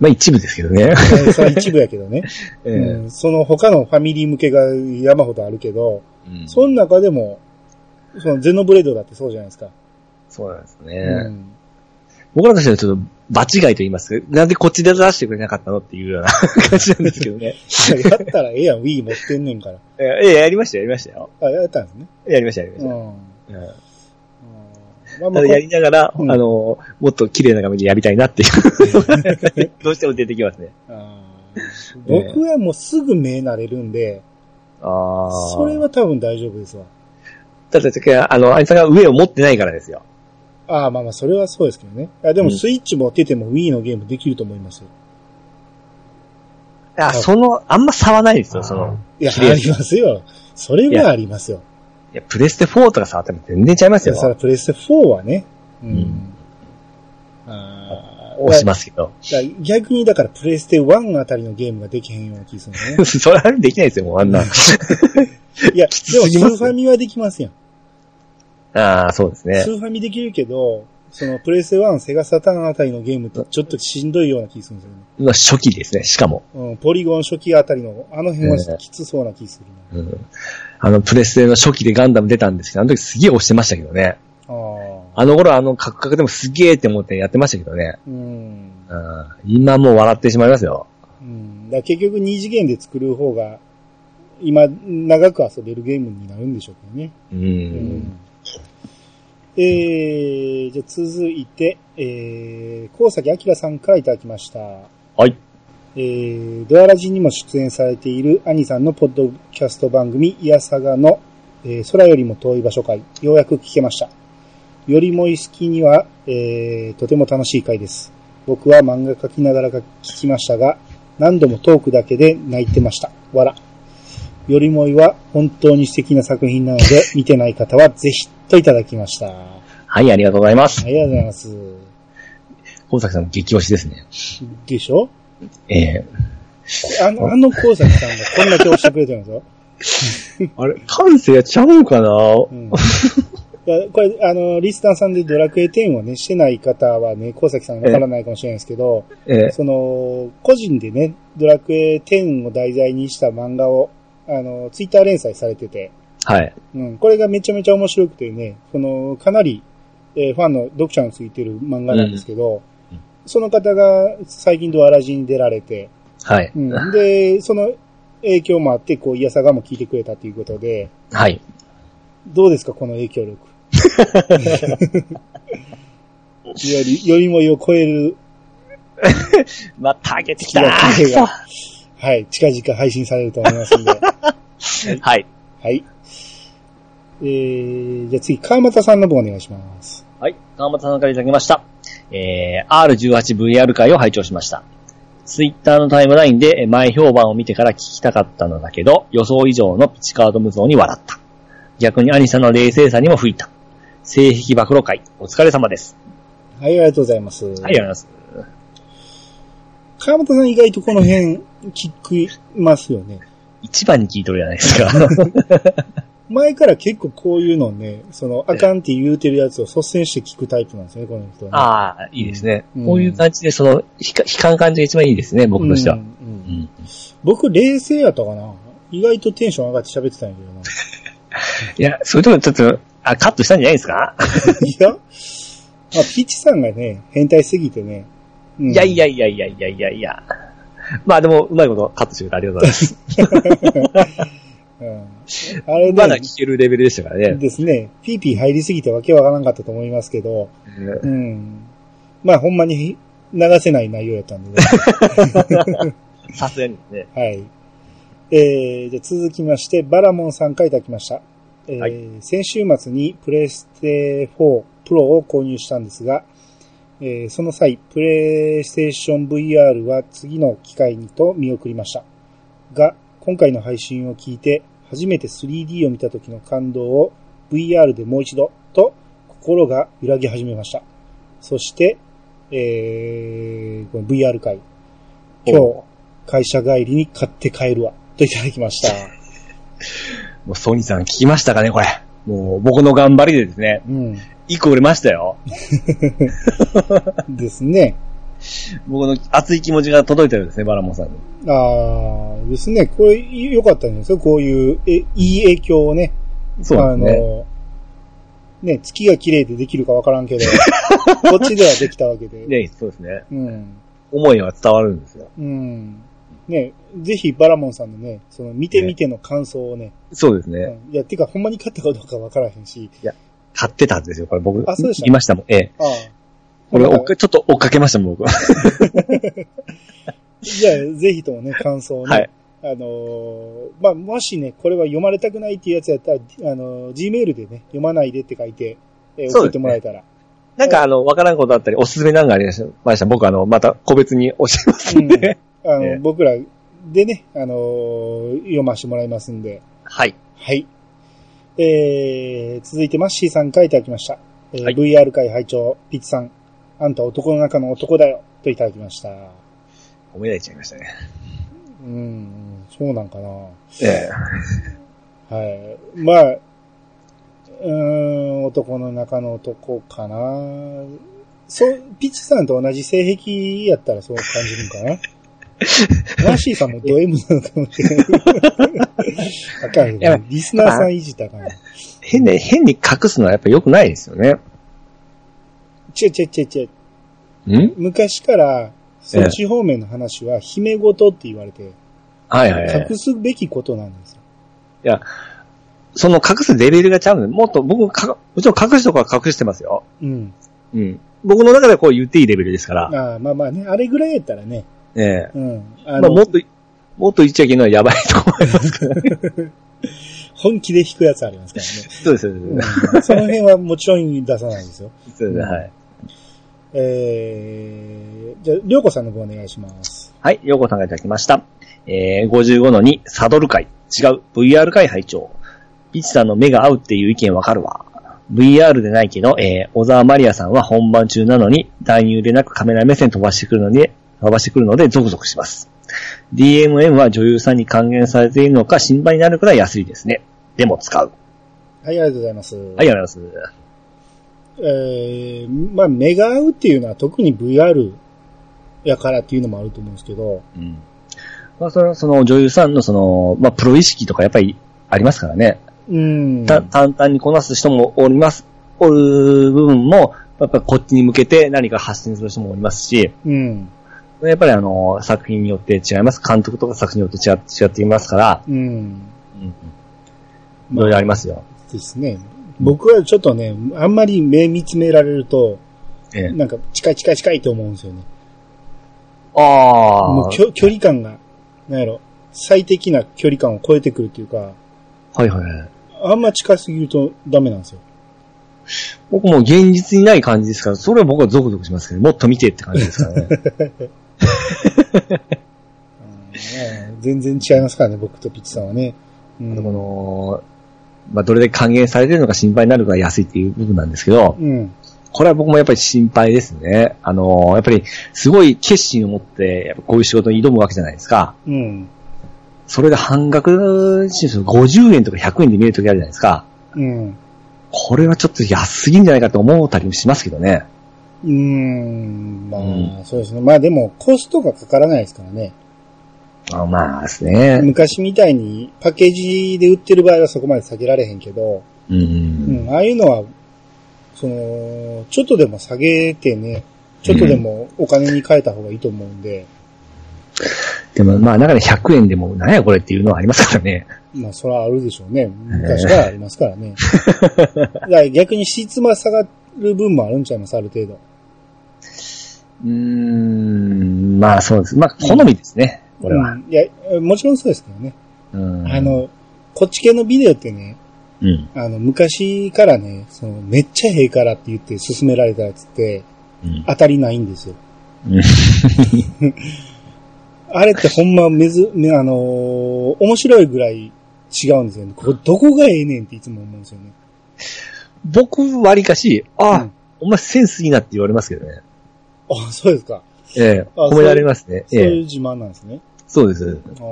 まあ一部ですけどね。えーそ一部やけどね、ええうん。その他のファミリー向けが山ほどあるけど、うんその中でも、そのゼノブレードだってそうじゃないですか。そうなんですね。うん。僕らとしてはちょっと場違いと言います？か、なんでこっちで出してくれなかったのっていうような 感じなんですけどね。やったらええやん、Wii 持ってんねんから。ええ、やりましたよ、やりましたよ。あ、やったんですね。やりました、やりました。うん。うんうんまあまあただやりながら、うんあの、もっと綺麗な画面でやりたいなっていう。どうしても出てきますね。僕はもうすぐ目慣れるんで、ああ。それは多分大丈夫ですわ。だって、あの、あいつが上を持ってないからですよ。ああ、まあまあ、それはそうですけどね。あでも、うんスイッチ持ってても Wii のゲームできると思いますよ。あ、その、あんま差はないですよ、その。いや、綺麗ありますよ。それはありますよ。いや、プレステ4とか触っても全然ちゃいますよ。そらプレステ4はね。うん。うんああ。押しますけど。だから逆にだからプレステ1あたりのゲームができへんような気がするね。それはできないですよ、もうあんな。いや、つでも スすぎますーファミはできますやん。ああ、そうですねス。ーファミできるけど、そのプレステ1、セガサターンあたりのゲームってちょっとしんどいような気がするんですよね。まあ初期ですね、しかも。うん、ポリゴン初期あたりの、あの辺はきつそうな気がするうん。あの、プレステの初期でガンダム出たんですけど、あの時すげえ押してましたけどね。な。ああ。あの頃あのカクカクでもすげえって思ってやってましたけどね。うん。うん。今もう笑ってしまいますよ。うん。だ結局二次元で作る方が、今、長く遊べるゲームになるんでしょうけどね。う。。うんえー、じゃあ続いて、えー、高崎明さんからいただきました。はい。えー、ドアラジにも出演されている兄さんのポッドキャスト番組、イヤサガの、えー空よりも遠い場所会、ようやく聞けました。よりもい好きには、えー、とても楽しい回です。僕は漫画描きながら聞きましたが、何度もトークだけで泣いてました。わら。よりもいは本当に素敵な作品なので、見てない方はぜひといただきました。あはい、ありがとうございます。りがとうございます。高崎さんも激推しですね。でしょ？ええあの、あの高崎さんがこんだけ押してくれてるんですよ。あれ、感性ちゃうんかな？うん。これ、あの、リスターさんでドラクエ10をね、してない方はね、高崎さんわからないかもしれないですけど、ええその、個人でね、ドラクエ10を題材にした漫画を、あの、ツイッター連載されてて、はい。うん、これがめちゃめちゃ面白くてね、その、かなり、えーファンの読者についてる漫画なんですけど、うんその方が最近ドアラジに出られて、はい。うん、で、その影響もあって、こう、イヤサガも聞いてくれたということで、はい。どうですか、この影響力？より、よりもいを超える、また上げてきたはい、近々配信されると思いますんで。はい。はい。えー、じゃあ次、川又さんの方お願いします。はい。川本さんからいただきました。えー、R18VR 会を拝聴しました。ツイッターのタイムラインでえー前評判を見てから聞きたかったのだけど、予想以上のピチカード無双に笑った。逆に兄さんの冷静さにも吹いた。性癖暴露会、お疲れ様です。はい、ありがとうございます。はい、ありがとうございます。川本さん意外とこの辺、聞きますよね。一番に聞いとるじゃないですか。前から結構こういうのね、その、あかんって言うてるやつを率先して聞くタイプなんですよね、この人は、ね。ああ、いいですね。うんこういう感じで、その、ひか悲観感じが一番いいですね、僕としては。ううんうんん。僕、冷静やったかな意外とテンション上がって喋ってたんや いや、そういうとこちょっと、あ、カットしたんじゃないですか、けどな。いや、まあ、ピッチさんがね、変態すぎてね。うんいやいやいやいやいやいやいや。まあでも、うまいことカットしてくれてありがとうございます。うん。あれね、まだ聞けるレベルでしたからね。ですね、ピーピー入りすぎてわけわからんかったと思いますけど、うん。まあ、ほんまに流せない内容やったんでね。さすがにね。はい。えー、じゃあ続きまして、バラモンさんからいただきました。えーはい先週末にプレステ4プロを購入したんですが、えーその際、プレイステーション VR は次の機会にと見送りました。が、今回の配信を聞いて、初めて 3D を見た時の感動を VR でもう一度と心が揺らぎ始めました。そして、えー、この VR 会。今日、会社帰りに買って帰るわ。といただきました。もうソニーさん聞きましたかね、これ。もう僕の頑張りでですね、うん。一個売れましたよ。ですね。僕の熱い気持ちが届いたようですね、バラモンさんに。ああ、ですね。これ、良かったんですよ。こういう、え、いい影響をね。そうですね。あの、ね、月が綺麗でできるかわからんけど、こっちではできたわけで。ね、そうですね。うん。思いは伝わるんですよ。うん。ね、ぜひバラモンさんのね、その見てみての感想をね。そうですね。うんいや、てかほんまに買ったかどうかわからへんし。買ってたんですよ、これ僕。あそうでした言いましたもん。ええ。ああ。これ、なんかおっかちょっと追っかけましたもん、僕。じゃあ、ぜひともね、感想をね。はい。あのーまあ、もしね、これは読まれたくないっていうやつやったら、あのー、Gmail でね、読まないでって書いて、えー送ってもらえたら。なんかあの、わからんことあったり、おすすめなんかありました？僕あの、また個別に教えますんで。あの、ええ僕らでね、あのー読ませてもらいますんで。はい。はい。えー、続いてマッシーさんからいただきました。えーはい VR 会会長、ピッチさん、あんた男の中の男だよ、といただきました。思い出しちゃいましたね。うん、そうなんかな。ええ。はい。まあ、うーん、男の中の男かな。そう、ピッチさんと同じ性癖やったらそう感じるんかな。マッシーさんもド M なのかもしれない。あかんよリスナーさんいじったかんよ変に、変に隠すのはやっぱ良くないですよね。ちぇちぇちぇちぇ。ん？昔から、そっち方面の話は、姫事って言われて、はいはいはい。隠すべきことなんですよ。いや、その隠すレベルがちゃうんで、もっと僕か、もちろん隠すとこは隠してますよ。うん。うん。僕の中ではこう言っていいレベルですから。ああまあまあね、あれぐらいやったらね、ええ。うん。あまあの、もっと、もっと言っちゃいけないのはやばいと思いますから。本気で引くやつありますからね。そうです、そうです。うんその辺はもちろん出さないですよ。そうですはい。えー、じゃあ、りょうこさんの方お願いします。はい、ようこさんがいただきました。えー、55の2、サドル会。違う、VR 会拝聴ピッチさんの目が合うっていう意見わかるわ。VR でないけど、えー、小沢マリアさんは本番中なのに、男優でなくカメラ目線飛ばしてくるので、飛ばしてくるので、ゾクゾクします。DMM は女優さんに還元されているのか心配になるくらい安いですね。でも使う。はい、ありがとうございます。はい、ありがとうございます。えー、まあ、目が合うっていうのは特に VR やからっていうのもあると思うんですけど、うん。まあ、それはその女優さんのその、まあ、プロ意識とかやっぱりありますからね。うん。た、淡々にこなす人もおります。おる部分も、やっぱこっちに向けて何か発信する人もおりますし、うん。やっぱりあの、作品によって違います。監督とか作品によって違違っていますから、うん。うん。いろいろありますよ。ですね。僕はちょっとね、あんまり目見つめられると、ええ。なんか近い近い近いと思うんですよね。ああ。もうきょ距離感が、なんやろ、最適な距離感を超えてくるっていうか、はいはいはい。あんま近すぎるとダメなんですよ。僕も現実にない感じですから、それは僕はゾクゾクしますけど、もっと見てって感じですからね。うん全然違いますからね、僕とピッチさんはね。うんこの、まあ、どれだけ還元されてるのか心配になるから安いっていう部分なんですけど、うん。これは僕もやっぱり心配ですね。あのーやっぱりすごい決心を持って、やっぱこういう仕事に挑むわけじゃないですか。うん。それで半額、50円とか100円で見えるときあるじゃないですか。うん。これはちょっと安すぎんじゃないかと思ったりもしますけどね。うーん。まあ、うんそうですね。まあでも、コストがかからないですからね。あまあですね。昔みたいにパッケージで売ってる場合はそこまで下げられへんけど、うん。うん、ああいうのは、その、ちょっとでも下げてね、ちょっとでもお金に変えた方がいいと思うんで、でもまあ中で100円でもなんやこれっていうのはありますからね。まあそれはあるでしょうね。昔からありますからね。だから逆に質も下がる分もあるんちゃいます、ある程度。うーん、まあそうです。まあ好みですね、これは。うんいや、もちろんそうですけどね。うん。あ、の、こっち系のビデオってね、うん。あの、昔からね、その、めっちゃええからって言って勧められたやつって、うん。当たりないんですよ。うん あれってほんまめず、めあのー面白いぐらい違うんですよね。ここどこがええねんっていつも思うんですよね。僕、割かし、あ、うんお前センスいいなって言われますけどね。あ、そうですか。ええあ褒められますね。ええそういう自慢なんですね。そうです。ああ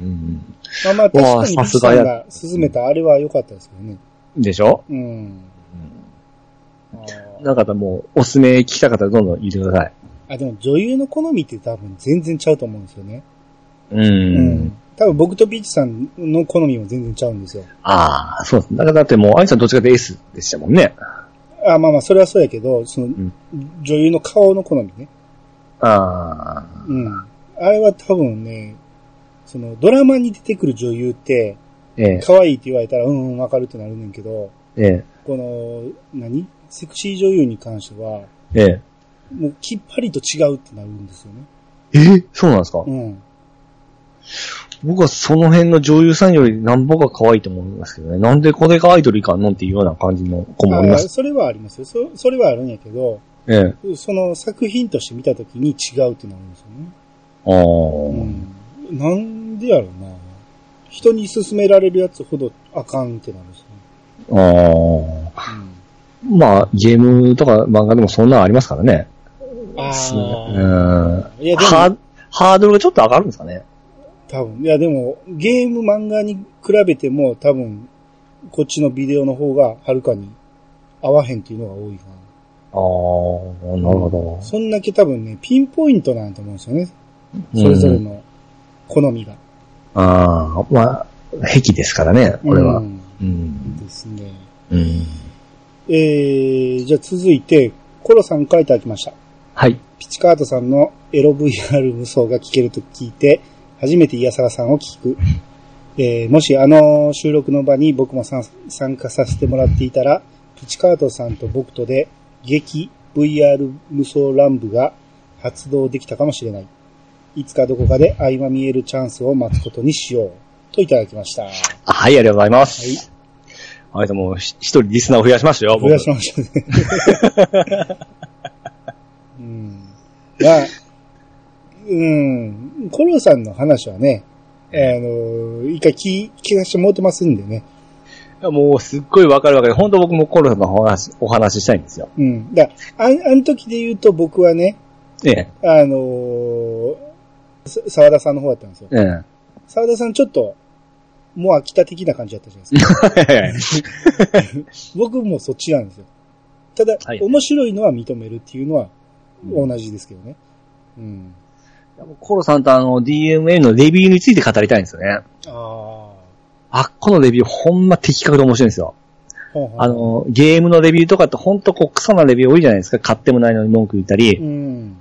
うん。まあまあ確かにさんが勧めたあれは良かったですけどね。でしょ？うん。ああなんかもう、おすすめ聞きたかったらどんどん言ってください。あ、でも女優の好みって多分全然ちゃうと思うんですよね。う。うん多分僕とピッチさんの好みも全然ちゃうんですよ。ああ、そうです。だからだってもう、アイさんどっちかというと S でしたもんね。あまあまあ、それはそうやけど、その、ん女優の顔の好みね。ああ。うん。あれは多分ね、その、ドラマに出てくる女優って、ええ、可愛いって言われたら、うんうん、わかるってなるねんけど、ええ、この、何？セクシー女優に関しては、ええ。もうきっぱりと違うってなるんですよね。え？そうなんですか？うん。僕はその辺の女優さんより何ぼか可愛いと思いますけどね。なんでこれがアイドルいかんのっていうような感じの子もおります。あそれはありますよ。そそれはあるんやけど、ええ。その作品として見たときに違うってなるんですよね。ああ、うん。なんでやろうな。人に勧められるやつほどあかんってなるんですよね。ああ。まあ、ゲームとか漫画でもそんなのありますからね。うん、あうん。あ。いや、でハも、ーハードルがちょっと上がるんですかね。多分、いや、でも、ゲーム漫画に比べても多分、こっちのビデオの方がはるかに合わへんっていうのが多いかああ、なるほな。そんだけ多分ね、ピンポイントなんと思うんですよね。それぞれの好みが。ど。ああ、まあ、壁ですからね、これは。ううんん。ですね。うん。えー、じゃあ続いて、コロさんからいただきました。はい。ピチカートさんのエロ VR 無双が聞けると聞いて、初めてイヤサガさんを聞く。えーもしあの収録の場に僕も参参加させてもらっていたら、ピチカートさんと僕とで、激 VR 無双乱舞が発動できたかもしれない。いつかどこかで相まみえるチャンスを待つことにしよう。といただきました。はい、ありがとうございます。い。あれでも、ひ一人リスナーを増やしましたよ、僕増やしましたね。うん。まあ、うん。コロさんの話はね、あの、一回聞聞かせてもらってますんでね。もう、すっごいわかるわかる。本当僕もコロさんのお話、お話ししたいんですよ。うん。だあん、あの時で言うと僕はね、ええ。あのー、さ沢田さんの方だったんですよ。ええ。沢田さんちょっと、もう飽きた的な感じだったじゃないですか。僕もそっちなんですよ。ただ、はい面白いのは認めるっていうのは同じですけどね。うん。コロさんとあの DMA のレビューについて語りたいんですよね。ああっこのレビューほんま的確で面白いんですよ。あ、の、ゲームのレビューとかってほんとこう、クソなレビュー多いじゃないですか。買ってもないのに文句言ったりう。ん。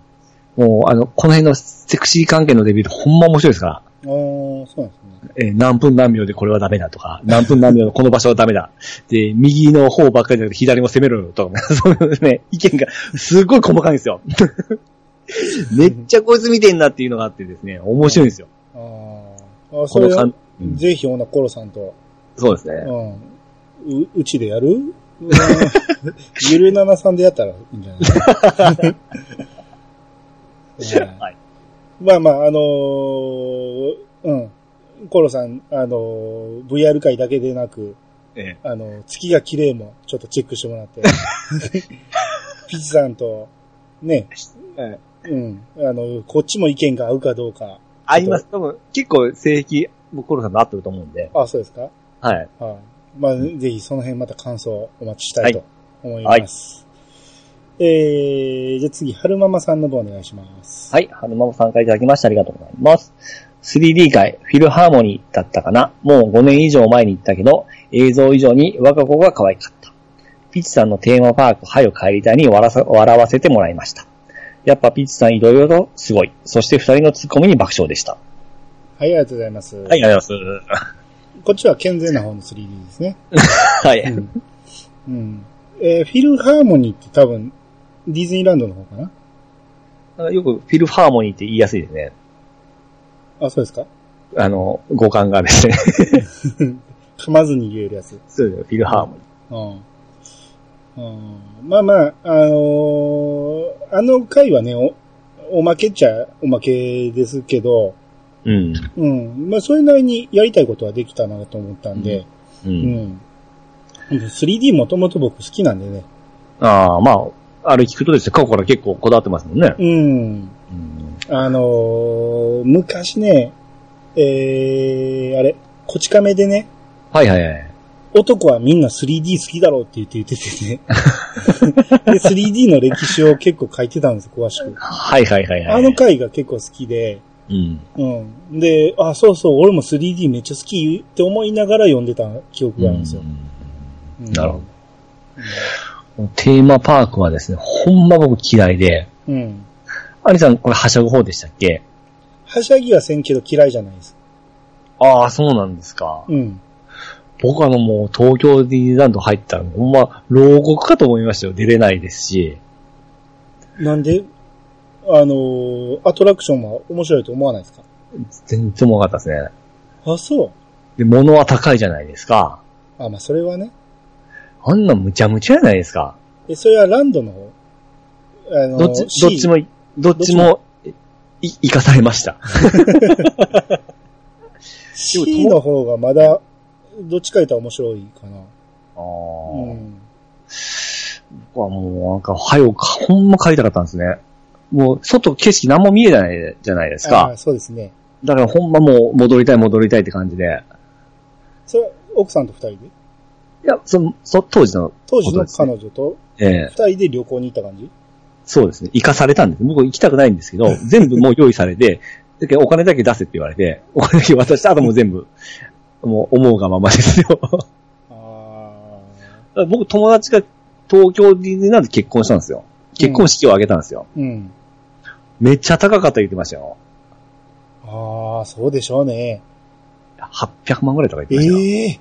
もう、あの、この辺のセクシー関係のレビューってほんま面白いですから。ああ、そうなんですね。えー何分何秒でこれはダメだとか、何分何秒のこの場所はダメだ。で、右の方ばっかりじゃなくて左も攻めろよとか、そういうね、意見がすっごい細かいんですよ。めっちゃこいつ見てんなっていうのがあってですね、面白いんですよ。あーあ、それこのかんうんぜひ、ほな、コロさんと、そうですね。うん。う、うちでやる？うん ゆるななさんでやったらいいんじゃない？うん はい。まあまあ、あのーうん。コロさん、あのー VR 界だけでなく、えあの、月が綺麗もちょっとチェックしてもらって。ピチさんと、ね、えうん。あの、こっちも意見が合うかどうか。あります。多分、結構、性癖、僕、コロさんと合ってると思うんで。あ、そうですか？はい。はい。まあ、ぜひその辺また感想お待ちしたいと思います。えー、じゃあ次、春ママさんの方お願いします。はい。春ママ参加いただきましてありがとうございます。3D 界、フィルハーモニーだったかなもう5年以上前に行ったけど、映像以上に我が子が可愛かった。ピチさんのテーマパーク、はよ帰りたいに笑わさ笑わせてもらいました。やっぱピチさんいろいろとすごい。そして二人のツッコミに爆笑でした。はい、ありがとうございます。はい、ありがとうございまこっちは健全な方の 3D ですね。す。はい。うん。えーフィルハーモニーって多分、ディズニーランドの方かな？よくフィルハーモニーって言いやすいですね。あ、そうですか？あの、五感がですね。噛まずに言えるやつ。そうですよ、フィルハーモニうん。うん、まあまあ、あのーあの回はね、お、おまけっちゃおまけですけど、ー。うん。まあ、それなりにやりたいことはできたなと思ったんで、うん。う。うんん。3D もともと僕好きなんでね。ああ、まあ、あれ聞くとですね、過去から結構こだわってますもんね。うん。うん。あのー昔ね、えー、あれ、こち亀でね、はいはいはい。男はみんな 3D 好きだろうって言って言っててね。で、3D の歴史を結構書いてたんですよ、詳しく。はいはいはいはい。あの回が結構好きで、うん。うん。で、あ、そうそう、俺も 3D めっちゃ好きって思いながら読んでた記憶があるんですよ。うんなるほど。テーマパークはですね、ほんま僕嫌いで、うん。アニさんこれはしゃぐ方でしたっけ？はしゃぎはせんけど嫌いじゃないです。ああ、そうなんですか。うん。僕あのもう東京ディズニーランド入ったら、ほんま、牢獄かと思いましたよ。出れないですし。なんで、あのーアトラクションは面白いと思わないですか？全然もかったですね。あ、そう。で、物は高いじゃないですか。あ、まあ、それはね。あんなんむちゃむちゃじゃないですか。え、それはランドの方あのーどっち、C どっちも、どっちも、い、生かされました。C の方がまだ、どっちか言ったら面白いかな。あうーん。僕はもうなんか、はよ、ほんま帰りたかったんですね。もう、外景色何も見えないじゃないですかあ。そうですね。だからほんまもう戻りたい戻りたいって感じで。それは奥さんと二人で？いや、その、そ、当時の、当時の彼女とええ二人で旅行に行った感じ？そうですね。生かされたんです。僕行きたくないんですけど、全部もう用意されて、お金だけ出せって言われて、お金だけ渡した後も全部、もう思うがままですよ。あ僕友達が東京ディズニーランドで結婚したんですよ。結婚式を挙げたんですよ。ーうん。めっちゃ高かった言ってましたよ。ああ、そうでしょうね。800万ぐらいとか言ってえましたよ。え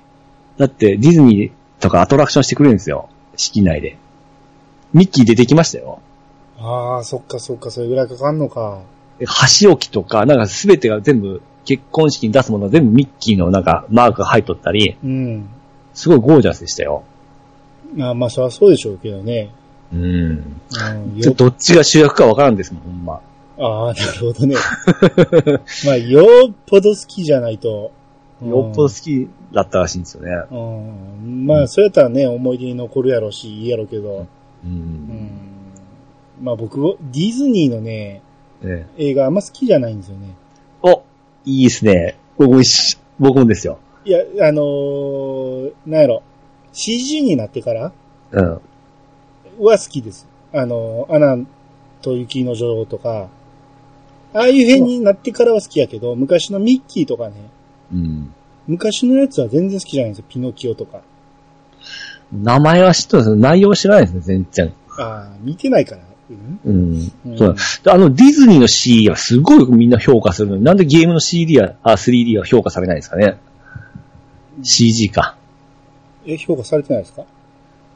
だってディズニーとかアトラクションしてくれるんですよ。式内で。ミッキー出てきましたよ。ああ、そっかそっか、それぐらいかかんのか。で箸置きとか、なんかすべてが全部、結婚式に出すものは全部ミッキーのなんかマークが入っとったり、うん。すごいゴージャスでしたよ。あーまあ、そりゃそうでしょうけどね。うん。うん、どっちが主役かわからんですもん、ほんま。ああ、なるほどね。まあ、よっぽど好きじゃないと。うんよっぽど好きだったらしいんですよね。うん。まあ、そうやったらね、思い出に残るやろうし、いいやろうけど。う。うんん。まあ、僕、ディズニーのね、ね映画あんま好きじゃないんですよね。お、いいですね。僕も一緒僕もですよ。いや、あのー、なんやろ。CG になってからうん。は好きです。あの、アナと雪の女王とか、ああいう辺になってからは好きやけど、昔のミッキーとかね、うん。昔のやつは全然好きじゃないんですよ。ピノキオとか。名前は知ってます内容知らないですね、全然。ああ、見てないから。うんうん。うんそうだあの、ディズニーの CD はすごいみんな評価するのに、なんでゲームの CD や、あ、3D は評価されないんですかね ?CG か。え、評価されてないですか？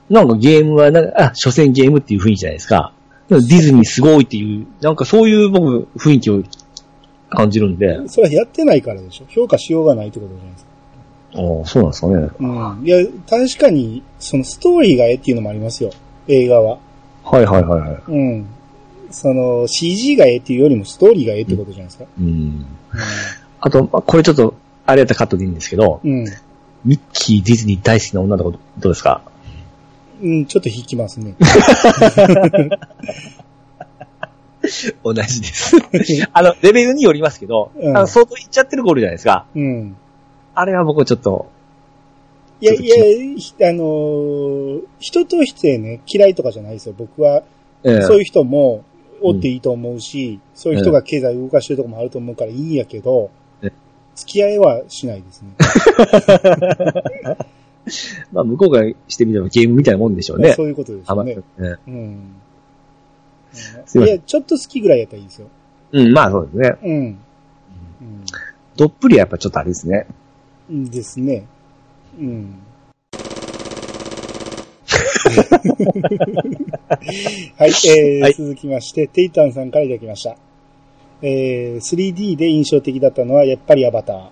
なんかゲームはなんか、あ、所詮ゲームっていう雰囲気じゃないですか。ディズニーすごいっていう、なんかそういう僕、雰囲気を感じるんで。それはやってないからでしょ。評価しようがないってことじゃないですか。ああ、そうなんですかね。うん。いや、確かに、そのストーリーがええっていうのもありますよ。映画は。はいはいはいはい。うん。その、CG がええっていうよりもストーリーがええってことじゃないですか。うん。あと、まあこれちょっと、あれやったらカットでいいんですけど、うん。ミッキー、ディズニー大好きな女の子、どうですか？うん、ちょっと引きますね。同じです。あの、レベルによりますけど、うんあの相当いっちゃってるゴールじゃないですか。うん。あれは僕ちょっと、いや、いや、ひあのー人としてね、嫌いとかじゃないですよ。僕は、ええそういう人もおっていいと思うし、そういう人が経済を動かしてるとこもあると思うからいいんやけどええ、付き合いはしないですね。まあ向こうからしてみればゲームみたいなもんでしょうね。そういうことですね。ねうん。すいませんいや、ちょっと好きぐらいやったらいいですよ。うん、まあそうですね。うん。どっぷりはやっぱちょっとあれですね。うん。ですね。うん。はい、えーはい続きまして、テイタンさんからいただきました。えー 3D で印象的だったのはやっぱりアバター。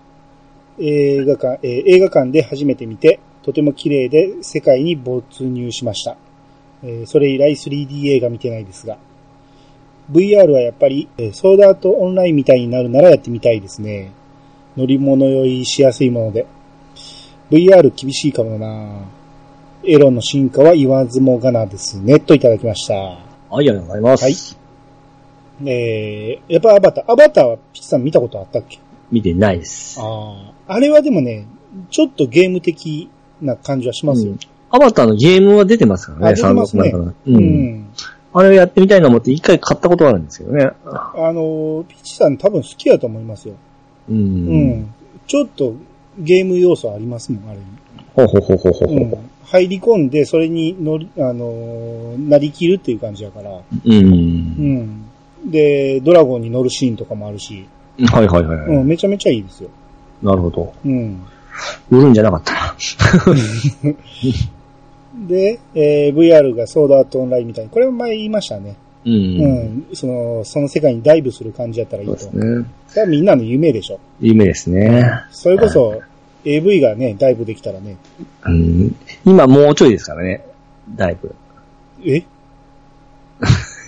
映画館、えー映画館で初めて見て、とても綺麗で世界に没入しました。えーそれ以来 3D 映画見てないですが。VR はやっぱり、えーソードアートオンラインみたいになるならやってみたいですね。乗り物酔いしやすいもので。VR 厳しいかもなエロの進化は言わずもがなですね。といただきました。はい、ありがとうございます。はいえー、やっぱアバター。アバターはピッチさん見たことあったっけ？見てないです。ああ。あれはでもね、ちょっとゲーム的な感じはしますよ。アバターのゲームは出てますからね、あ出てますね三国なんかうのうん。あれをやってみたいな思って一回買ったことがあるんですけどね。あの、ピッチさん多分好きやと思いますよ。う。うんん。ちょっとゲーム要素ありますもん、あれに。ほうほうほうほうほうほう。うん。入り込んで、それに乗り、あのーなりきるっていう感じやから。うん。うん。で、ドラゴンに乗るシーンとかもあるし、はいはいはいはい。うん、めちゃめちゃいいですよ。なるほど。うん。売るんじゃなかったな。で、えー VR がソードアートオンラインみたいに、これも前言いましたね。う。うんん。その、その世界にダイブする感じやったらいいと。そうですね。それはみんなの夢でしょ。夢ですね。そそれこそ、AV がね、ダイブできたらね、うん。今もうちょいですからね。だいぶ。え？い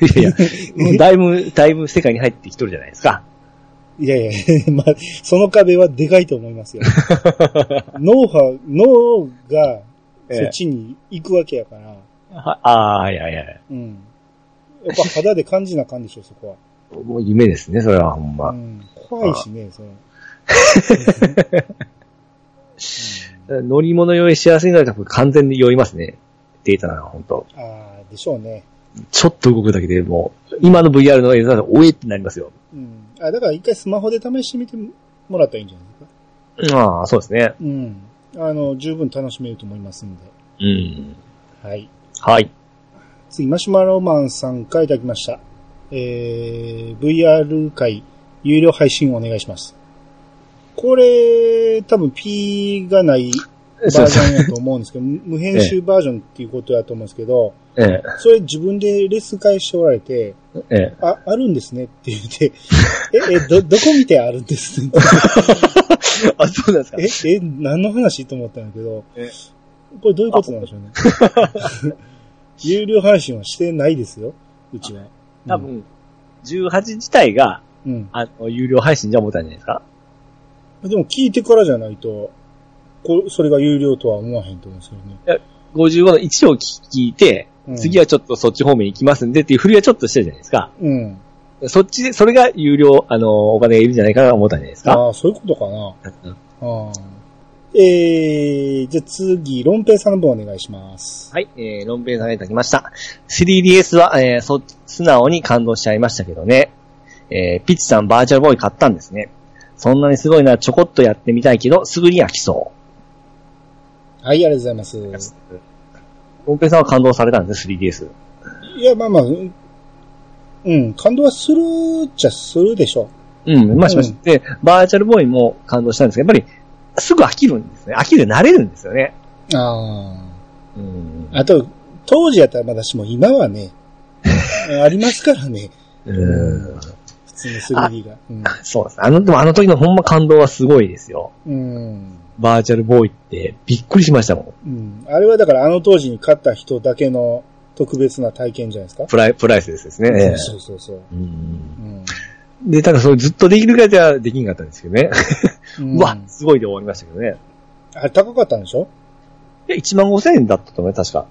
やいや、もうだいぶ、だいぶ世界に入ってきとるじゃないですか。いやいや、まあ、その壁はでかいと思いますよ。脳波、脳が、ええそっちに行くわけやから、はああ、いやいや。うん。やっぱ肌で感じなあかんでしょ、そこは。もう夢ですね、それはほんまう。ん。怖いしね、それ。乗り物酔いしやすいのは多分完全に酔いますね。データなら本当ああ、でしょうね。ちょっと動くだけでもう、今の VR の映像だと、おえってなりますよ。うん。あ、だから一回スマホで試してみてもらったらいいんじゃないですか。ああ、そうですね。うん。あの、十分楽しめると思いますんで。うん。はい。はい。次、マシュマロマンさんからいただきました。えー、VR 会有料配信をお願いします。これ、多分 P がないバージョンやと思うんですけど、無編集バージョンっていうことやと思うんですけど、ええ、それ自分でレッスン返しておられて、ええ。あ、あるんですねって言って、え、え、ど、どこ見てあるんです？ね あ、そうなんですかえ、え、何の話と思ったんだけどえ、これどういうことなんでしょうね？有料配信はしてないですよ、うちは。多分、18自体が、うん。あの、有料配信じゃ思ったんじゃないですか？でも聞いてからじゃないと、こそれが有料とは思わへんと思うんですよね。55の1を聞いて、うん次はちょっとそっち方面行きますんでっていう振りはちょっとしてるじゃないですか。うん。そっちで、それが有料、あの、お金がいるんじゃないかなと思ったんじゃないですか。ああ、そういうことかな。うん。えー、じゃあ次、ロンペイさんの分お願いします。はい、えー、論弁されていただきました。3DS は、えー、そ、素直に感動しちゃいましたけどね。えー、ピッチさんバーチャルボーイ買ったんですね。そんなにすごいならちょこっとやってみたいけど、すぐに飽きそはい、ありがとうございます。う。論弁さんは感動されたんです、3DS。いや、まあまあ、うんうん、感動はするっちゃするでしょうん、まあしましうんた。で、バーチャルボーイも感動したんですけど、やっぱり、すぐ飽きるんですね。飽きる慣れるんですよね。あうん。あ。あと、当時やったらまだしも今はね、ありますからね。うん。普通の 3D が。うん。そうです。あの、でもあの時のほんま感動はすごいですよ。うん。バーチャルボーイってびっくりしましたもん。うん。あれはだからあの当時に勝った人だけの特別な体験じゃないですか？プライ、プライスですね。ええそうそうそう。うんうん。で、ただそれずっとできるかじゃできんかったんですけどね。うん うわ、すごいで終わりましたけどね。あれ高かったんでしょ？いや、1万5千円だったと思うよ確か。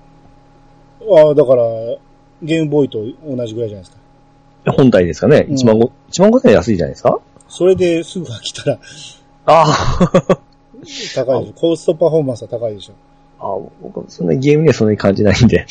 ああ、だから、ゲームボーイと同じぐらいじゃないですか。本体ですかね。うん1万5、1万5千円安いじゃないですかそれですぐ飽きたらああ。高いでしょ。コストパフォーマンスは高いでしょ。あ僕、そんなゲームにはそんなに感じないんで。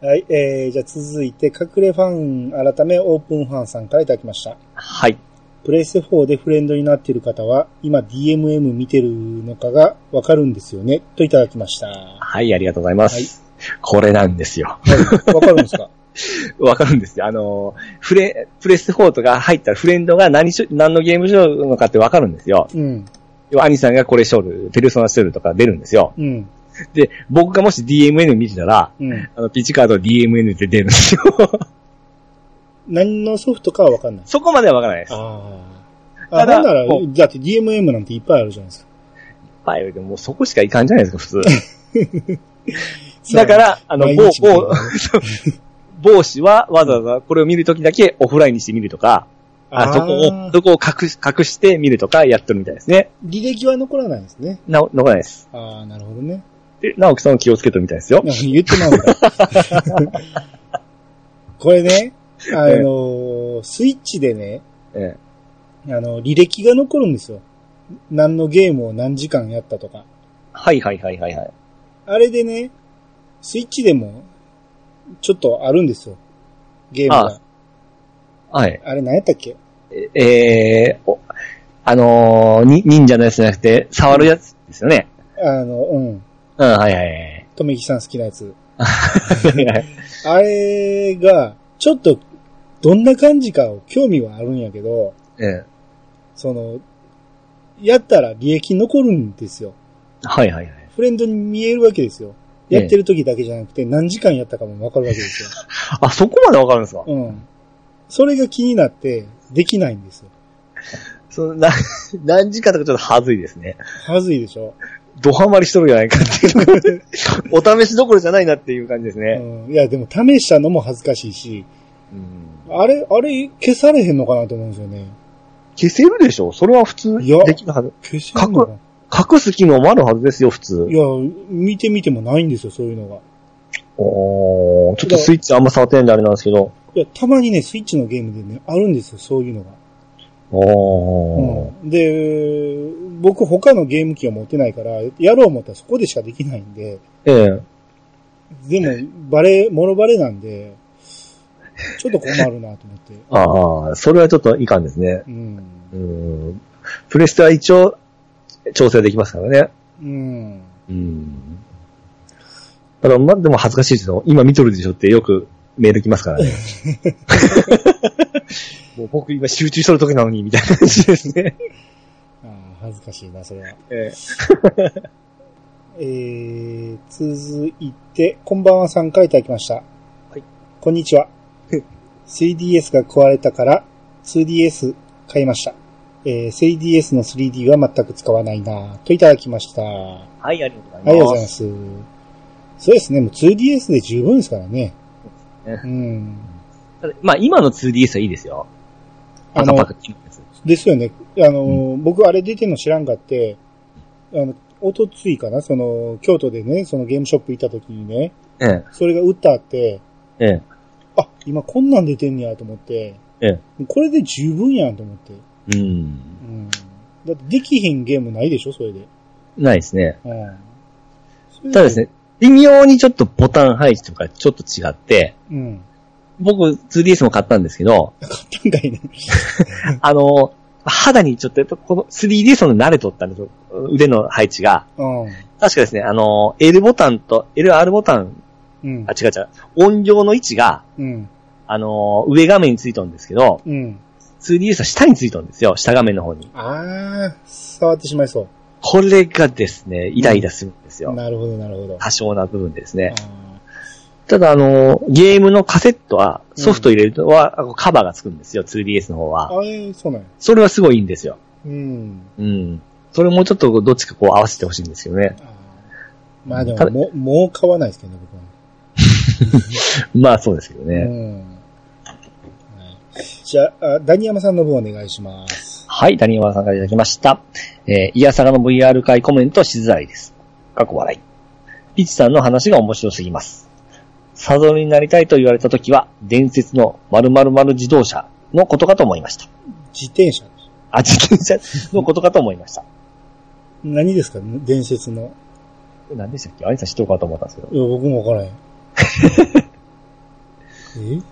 はい、えー、じゃあ続いて、隠れファン改めオープンファンさんからいただきました。はい。プレイステ4でフレンドになっている方は、今 DMM 見てるのかがわかるんですよね、といただきました。ははい、ありがとうございます。はいこれなんですよ。い、わかるんですか？わかるんですよ。あの、フレ、プレステ4とか入ったらフレンドが何しょ、何のゲームしようのかってわかるんですよ。うん、要は兄さんがこれしょる、ペルソナしょるとか出るんですよ。うん、で、僕がもし DMN 見てたら、うん。あの、ピッチカード DMN って出るんですよ。何のソフトかはわかんない。そこまではわからないです。いっああ。あ、ただならだって DMM なんていっぱいあるじゃないですか。ぱいでももうそこしかいかんじゃないですか、普通。だから、あの、某某、某氏はわざわざこれを見るときだけオフラインにして見るとか、あそこを、そこを隠し、隠して見るとかやってるみたいですね。履歴は残らないんですね。な、残らないです。ああ、なるほどね。で、直樹さんは気をつけてるみたいですよ。言ってまうんだ。これね、あのースイッチでね、ええあの、履歴が残るんですよ。何のゲームを何時間やったとか。はいはいはいはいはい。あれでね、スイッチでも、ちょっとあるんですよ。ゲームが。はい。あれ何やったっけ？ええー、おあのー、に、忍者のやつじゃなくて、触るやつですよね。あの、うん。うん、はいはいはい。とめきさん好きなやつ。あれが、ちょっと、どんな感じかを興味はあるんやけど、ええその、やったら履歴残るんですよ。はいはいはい。フレンドに見えるわけですよ。ええやってる時だけじゃなくて、何時間やったかもわかるわけですよ。あ、そこまでわかるんですか？うん。それが気になって、できないんですよ。そのな、何時間とかちょっとはずいですね。はずいでしょ。ドハマりしとるじゃないかっていう お試しどころじゃないなっていう感じですね。うん。いや、でも試したのも恥ずかしいし、うんあれ、あれ、消されへんのかなと思うんですよね。消せるでしょ？それは普通いやできるはず。消せんのか隠す機能もあるはずですよ、普通い。や、見てみてもないんですよ、そういうのが。おーちょっとスイッチあんま触ってないんであれなんですけど。いや、たまにね、スイッチのゲームでね、あるんですよ、そういうのが。おーうん。で、僕他のゲーム機を持ってないから、やろう思ったらそこでしかできないんで、ええでも、バレ、モロバレなんで、ちょっと困るなと思って。ああ、それはちょっといかんですね。うん。うん。プレステは一応、調整できますからね。うん。うん。ただ、ま、でも恥ずかしいですよ。今見とるでしょってよくメール来ますからね。もう僕今集中しとる時なのに、みたいな感じですね。ああ、恥ずかしいな、それは。ええ ー、続いて、こんばんはさんからいただきました。はいこんにちは。3DS が壊れたから 2DS 買いました。えー、3DS の 3D は全く使わないなといただきました。あはい、ありがとうございます。りがとうございます。そうですね、もう 2DS で十分ですからね。ねうん。まあ、今の 2DS はいいですよ。あのパカパ、カ機能です。よね。あの、僕あれ出てんの知らんかって、あの、おとついかな？その、京都でね、そのゲームショップ行った時にね、ええ、それが売ってあって、ええ、あ、今こんなん出てんねやと思って、ええ。これで十分やんと思って。うん。うん。だってできひんゲームないでしょ、それで。ないですね。うん。ただですね、微妙にちょっとボタン配置とかちょっと違って、うん。僕 2DS も買ったんですけど、買ったんかいね。あの、肌にちょっとやっぱこの 3DS の慣れとったんですよ。腕の配置が。うん。確かですね、あの、L ボタンと、LR ボタン、うんあ、。違う違う、音量の位置が、うん。あの、上画面についたんですけど、うん。2DS は下についたんですよ。下画面の方に。あー、触ってしまいそこれがですね、イライラするんですう。よ。なるほど、なるほど。多少な部分でですね。ただあの、ゲームのカセットは、ソフト入れるとは、あのカバーがつくんですよ、2DS の方は。あれ、そうなんや。それはすごいいいんですよ。うん。うん。それもうちょっとどっちかこう合わせてほしいんですよね。まあでも、もう、もう買わないですけどね、僕は。まあそうですけどね。うん。は いじゃあ、あダニヤマさんの分お願いします。はい、谷山さんからいただきました。えー、イヤサガの VR 会コメントしづらいです。過去笑い。ピチさんの話が面白すぎます。サドルになりたいと言われたときは、伝説の〇〇〇自動車のことかと思いました。自転車。あ、自転車のことかと思いました。何ですか？伝説の。何でしたっけ？アニさん知ってるかと思ったんですけど。いや、僕もわからへん。え？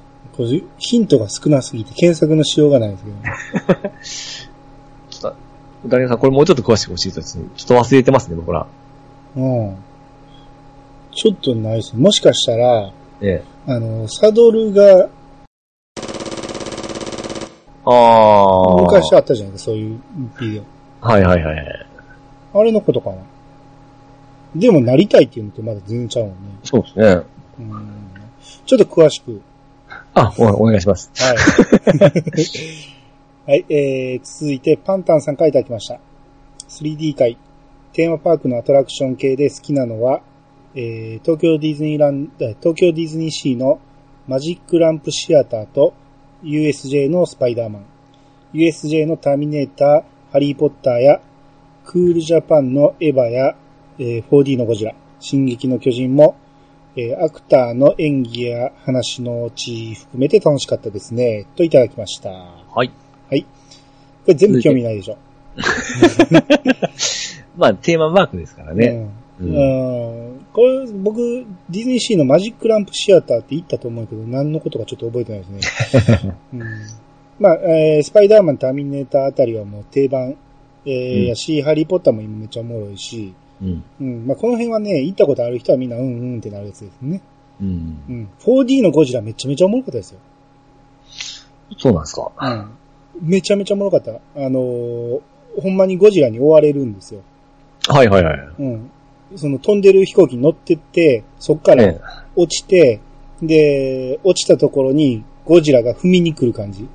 これ、ヒントが少なすぎて検索のしようがないですけど。ちょっと、ダニさんこれもうちょっと詳しく教えてほしい。ちょっと忘れてますね、僕ら。うん。ちょっとないです。もしかしたら、ええ。あの、サドルがああ。昔あったじゃないですか、そういうビデはいはいはいはい。オ。あれのことかな。でも、なりたいっていうのとまだ全然ちゃうもんね。そうですね。うん。ちょっと詳しく。あ、おお願いします。はい。はい、えー、続いて、パンタンさんからいただきました。3D 界。テーマパークのアトラクション系で好きなのは、えー、東京ディズニーラン東京ディズニーシーのマジックランプシアターと USJ のスパイダーマン、USJ のターミネーター、ハリーポッターやクールジャパンのエヴァや、えー 4D のゴジラ、進撃の巨人も、えーアクターの演技や話のオチ含めて楽しかったですね。といただきました。こはい。れ全部興味ないでしょ。まあ、テーママークですからね。う。うんん。うん。これ、僕、ディズニーシーのマジックランプシアターって行ったと思うけど、何のことかちょっと覚えてないですね。うん、まあ、えースパイダーマン、ターミネーターあたりはもう定番、えーうんやし、ハリーポッターも今めっちゃおもろいし、うん。うん。まあ、この辺はね、行ったことある人はみんなうんうんってなるやつですね。うん。うん。4D のゴジラめちゃめちゃおもろかったですよ。そうなんですか。うん。めちゃめちゃおもろかった。あのーほんまにゴジラに追われるんですよ。はいはいはい。うん。その飛んでる飛行機に乗ってって、そっからえ落ちて、で、落ちたところにゴジラが踏みに来る感じ。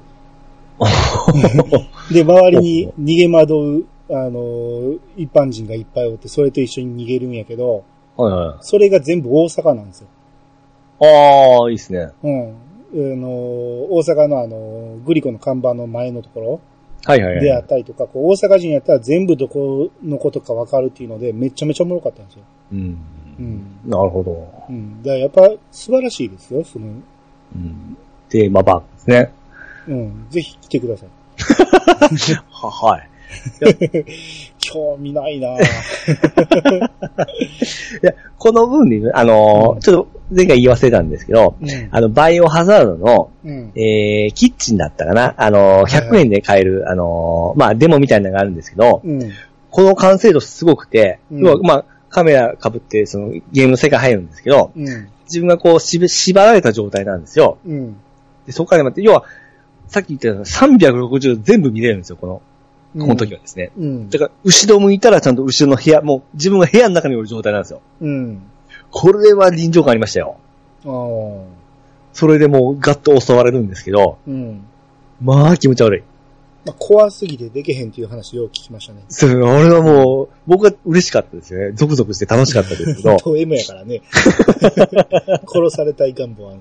で、周りに逃げ惑う、あのー一般人がいっぱいおって、それと一緒に逃げるんやけど、はいはい。それが全部大阪なんですよ。ああ、いいですね。うん。あのー大阪のあのーグリコの看板の前のところはいはいはい。であったりとか、こう大阪人やったら全部どこのことかわかるっていうので、めちゃめちゃおもろかったんですよ。うん。うん。なるほど。うん。だからやっぱ素晴らしいですよ、その、うん。テーマバークですね。うん。ぜひ来てください。は、はい。興味ないなぁ。いや、この分で、あのーうんちょっと前回言い忘れたんですけど、うん。あの、バイオハザードの、うん。えー、キッチンだったかなあのー、100円で買える、あのーまあ、デモみたいなのがあるんですけど、うん。この完成度すごくて、まあ、カメラ被って、その、ゲームの世界入るんですけど、うん。自分がこう、縛られた状態なんですよ。うん。で、そこからまって、要は、さっき言ったような360度全部見れるんですよ、この、この時はですね。うん。だから、後ろ向いたらちゃんと後ろの部屋、もう自分が部屋の中におる状態なんですよ。うん。これは臨場感ありましたよ。ああ。それでもうガッと襲われるんですけど、うん。まあ気持ち悪い。まあ、怖すぎてできへんっていう話を聞きましたね。それ、俺はもう、僕は嬉しかったですよね。ゾクゾクして楽しかったですけど、と M やからね。殺されたい願望ある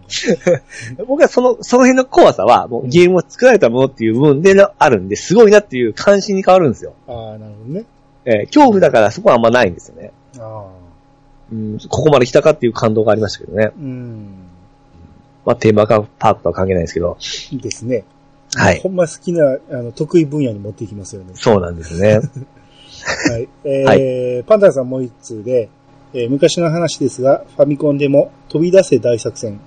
の 僕はその、その辺の怖さは、もうゲームを作られたものっていう部分であるんで、すごいなっていう関心に変わるんですよ。ああ、なるほどね。えー恐怖だからそこはあんまないんですよね。ああ。うん、ここまで来たかっていう感動がありましたけどね。うん。まあ、テーマパークとは関係ないですけど。ですね。はいほんま好きな、あの、得意分野に持っていきますよね。そうなんですね。はい。えーパンタンさんもう一通で、えー昔の話ですが、ファミコンでも飛び出せ大作戦、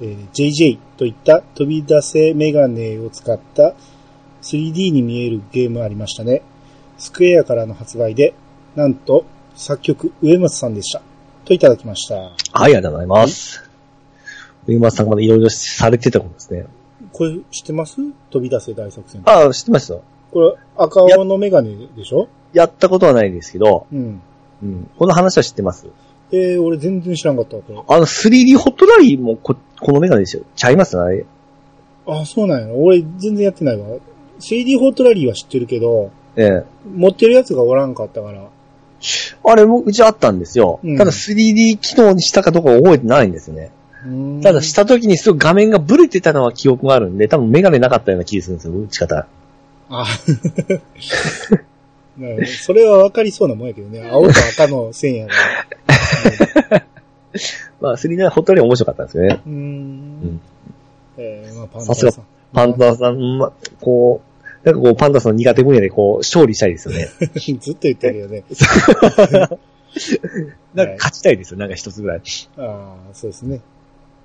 えー JJ といった飛び出せメガネを使った 3D に見えるゲームありましたね。スクエアからの発売で、なんと作曲上松さんでした。といただきました。はい、ありがとうございます。上松さんまでいろいろされてたことですね。これ知ってます？飛び出せ大作戦。ああ、知ってますよ。これ赤青のメガネでしょ？やったことはないですけど、うん。うん。この話は知ってます？えー、俺全然知らんかったわ、これ。あの 3D ホットラリーもこ、このメガネですよ。ちゃいます？あれ。あ、そうなんやろ。俺全然やってないわ。CD ホットラリーは知ってるけど、ええ。持ってるやつがおらんかったから。あれもうちあったんですよ。うんただ 3D 機能にしたかどうか覚えてないんですね。うーんただした時にすごい画面がブレてたのは記憶があるんで、多分メガネなかったような気がするんですよ、打ち方。あなるほどそれはわかりそうなもんやけどね。青と赤の線やから。まあ 3D ホットラリー面白かったんですよね。うーん。えー、まあ、パンダさすが。パンダさん、ま、こう、なんかこうパンダさんの苦手分野でこう勝利したいですよね。ずっと言ってるよね。なんか勝ちたいですよ、なんか一つぐらい。ああ、そうですね。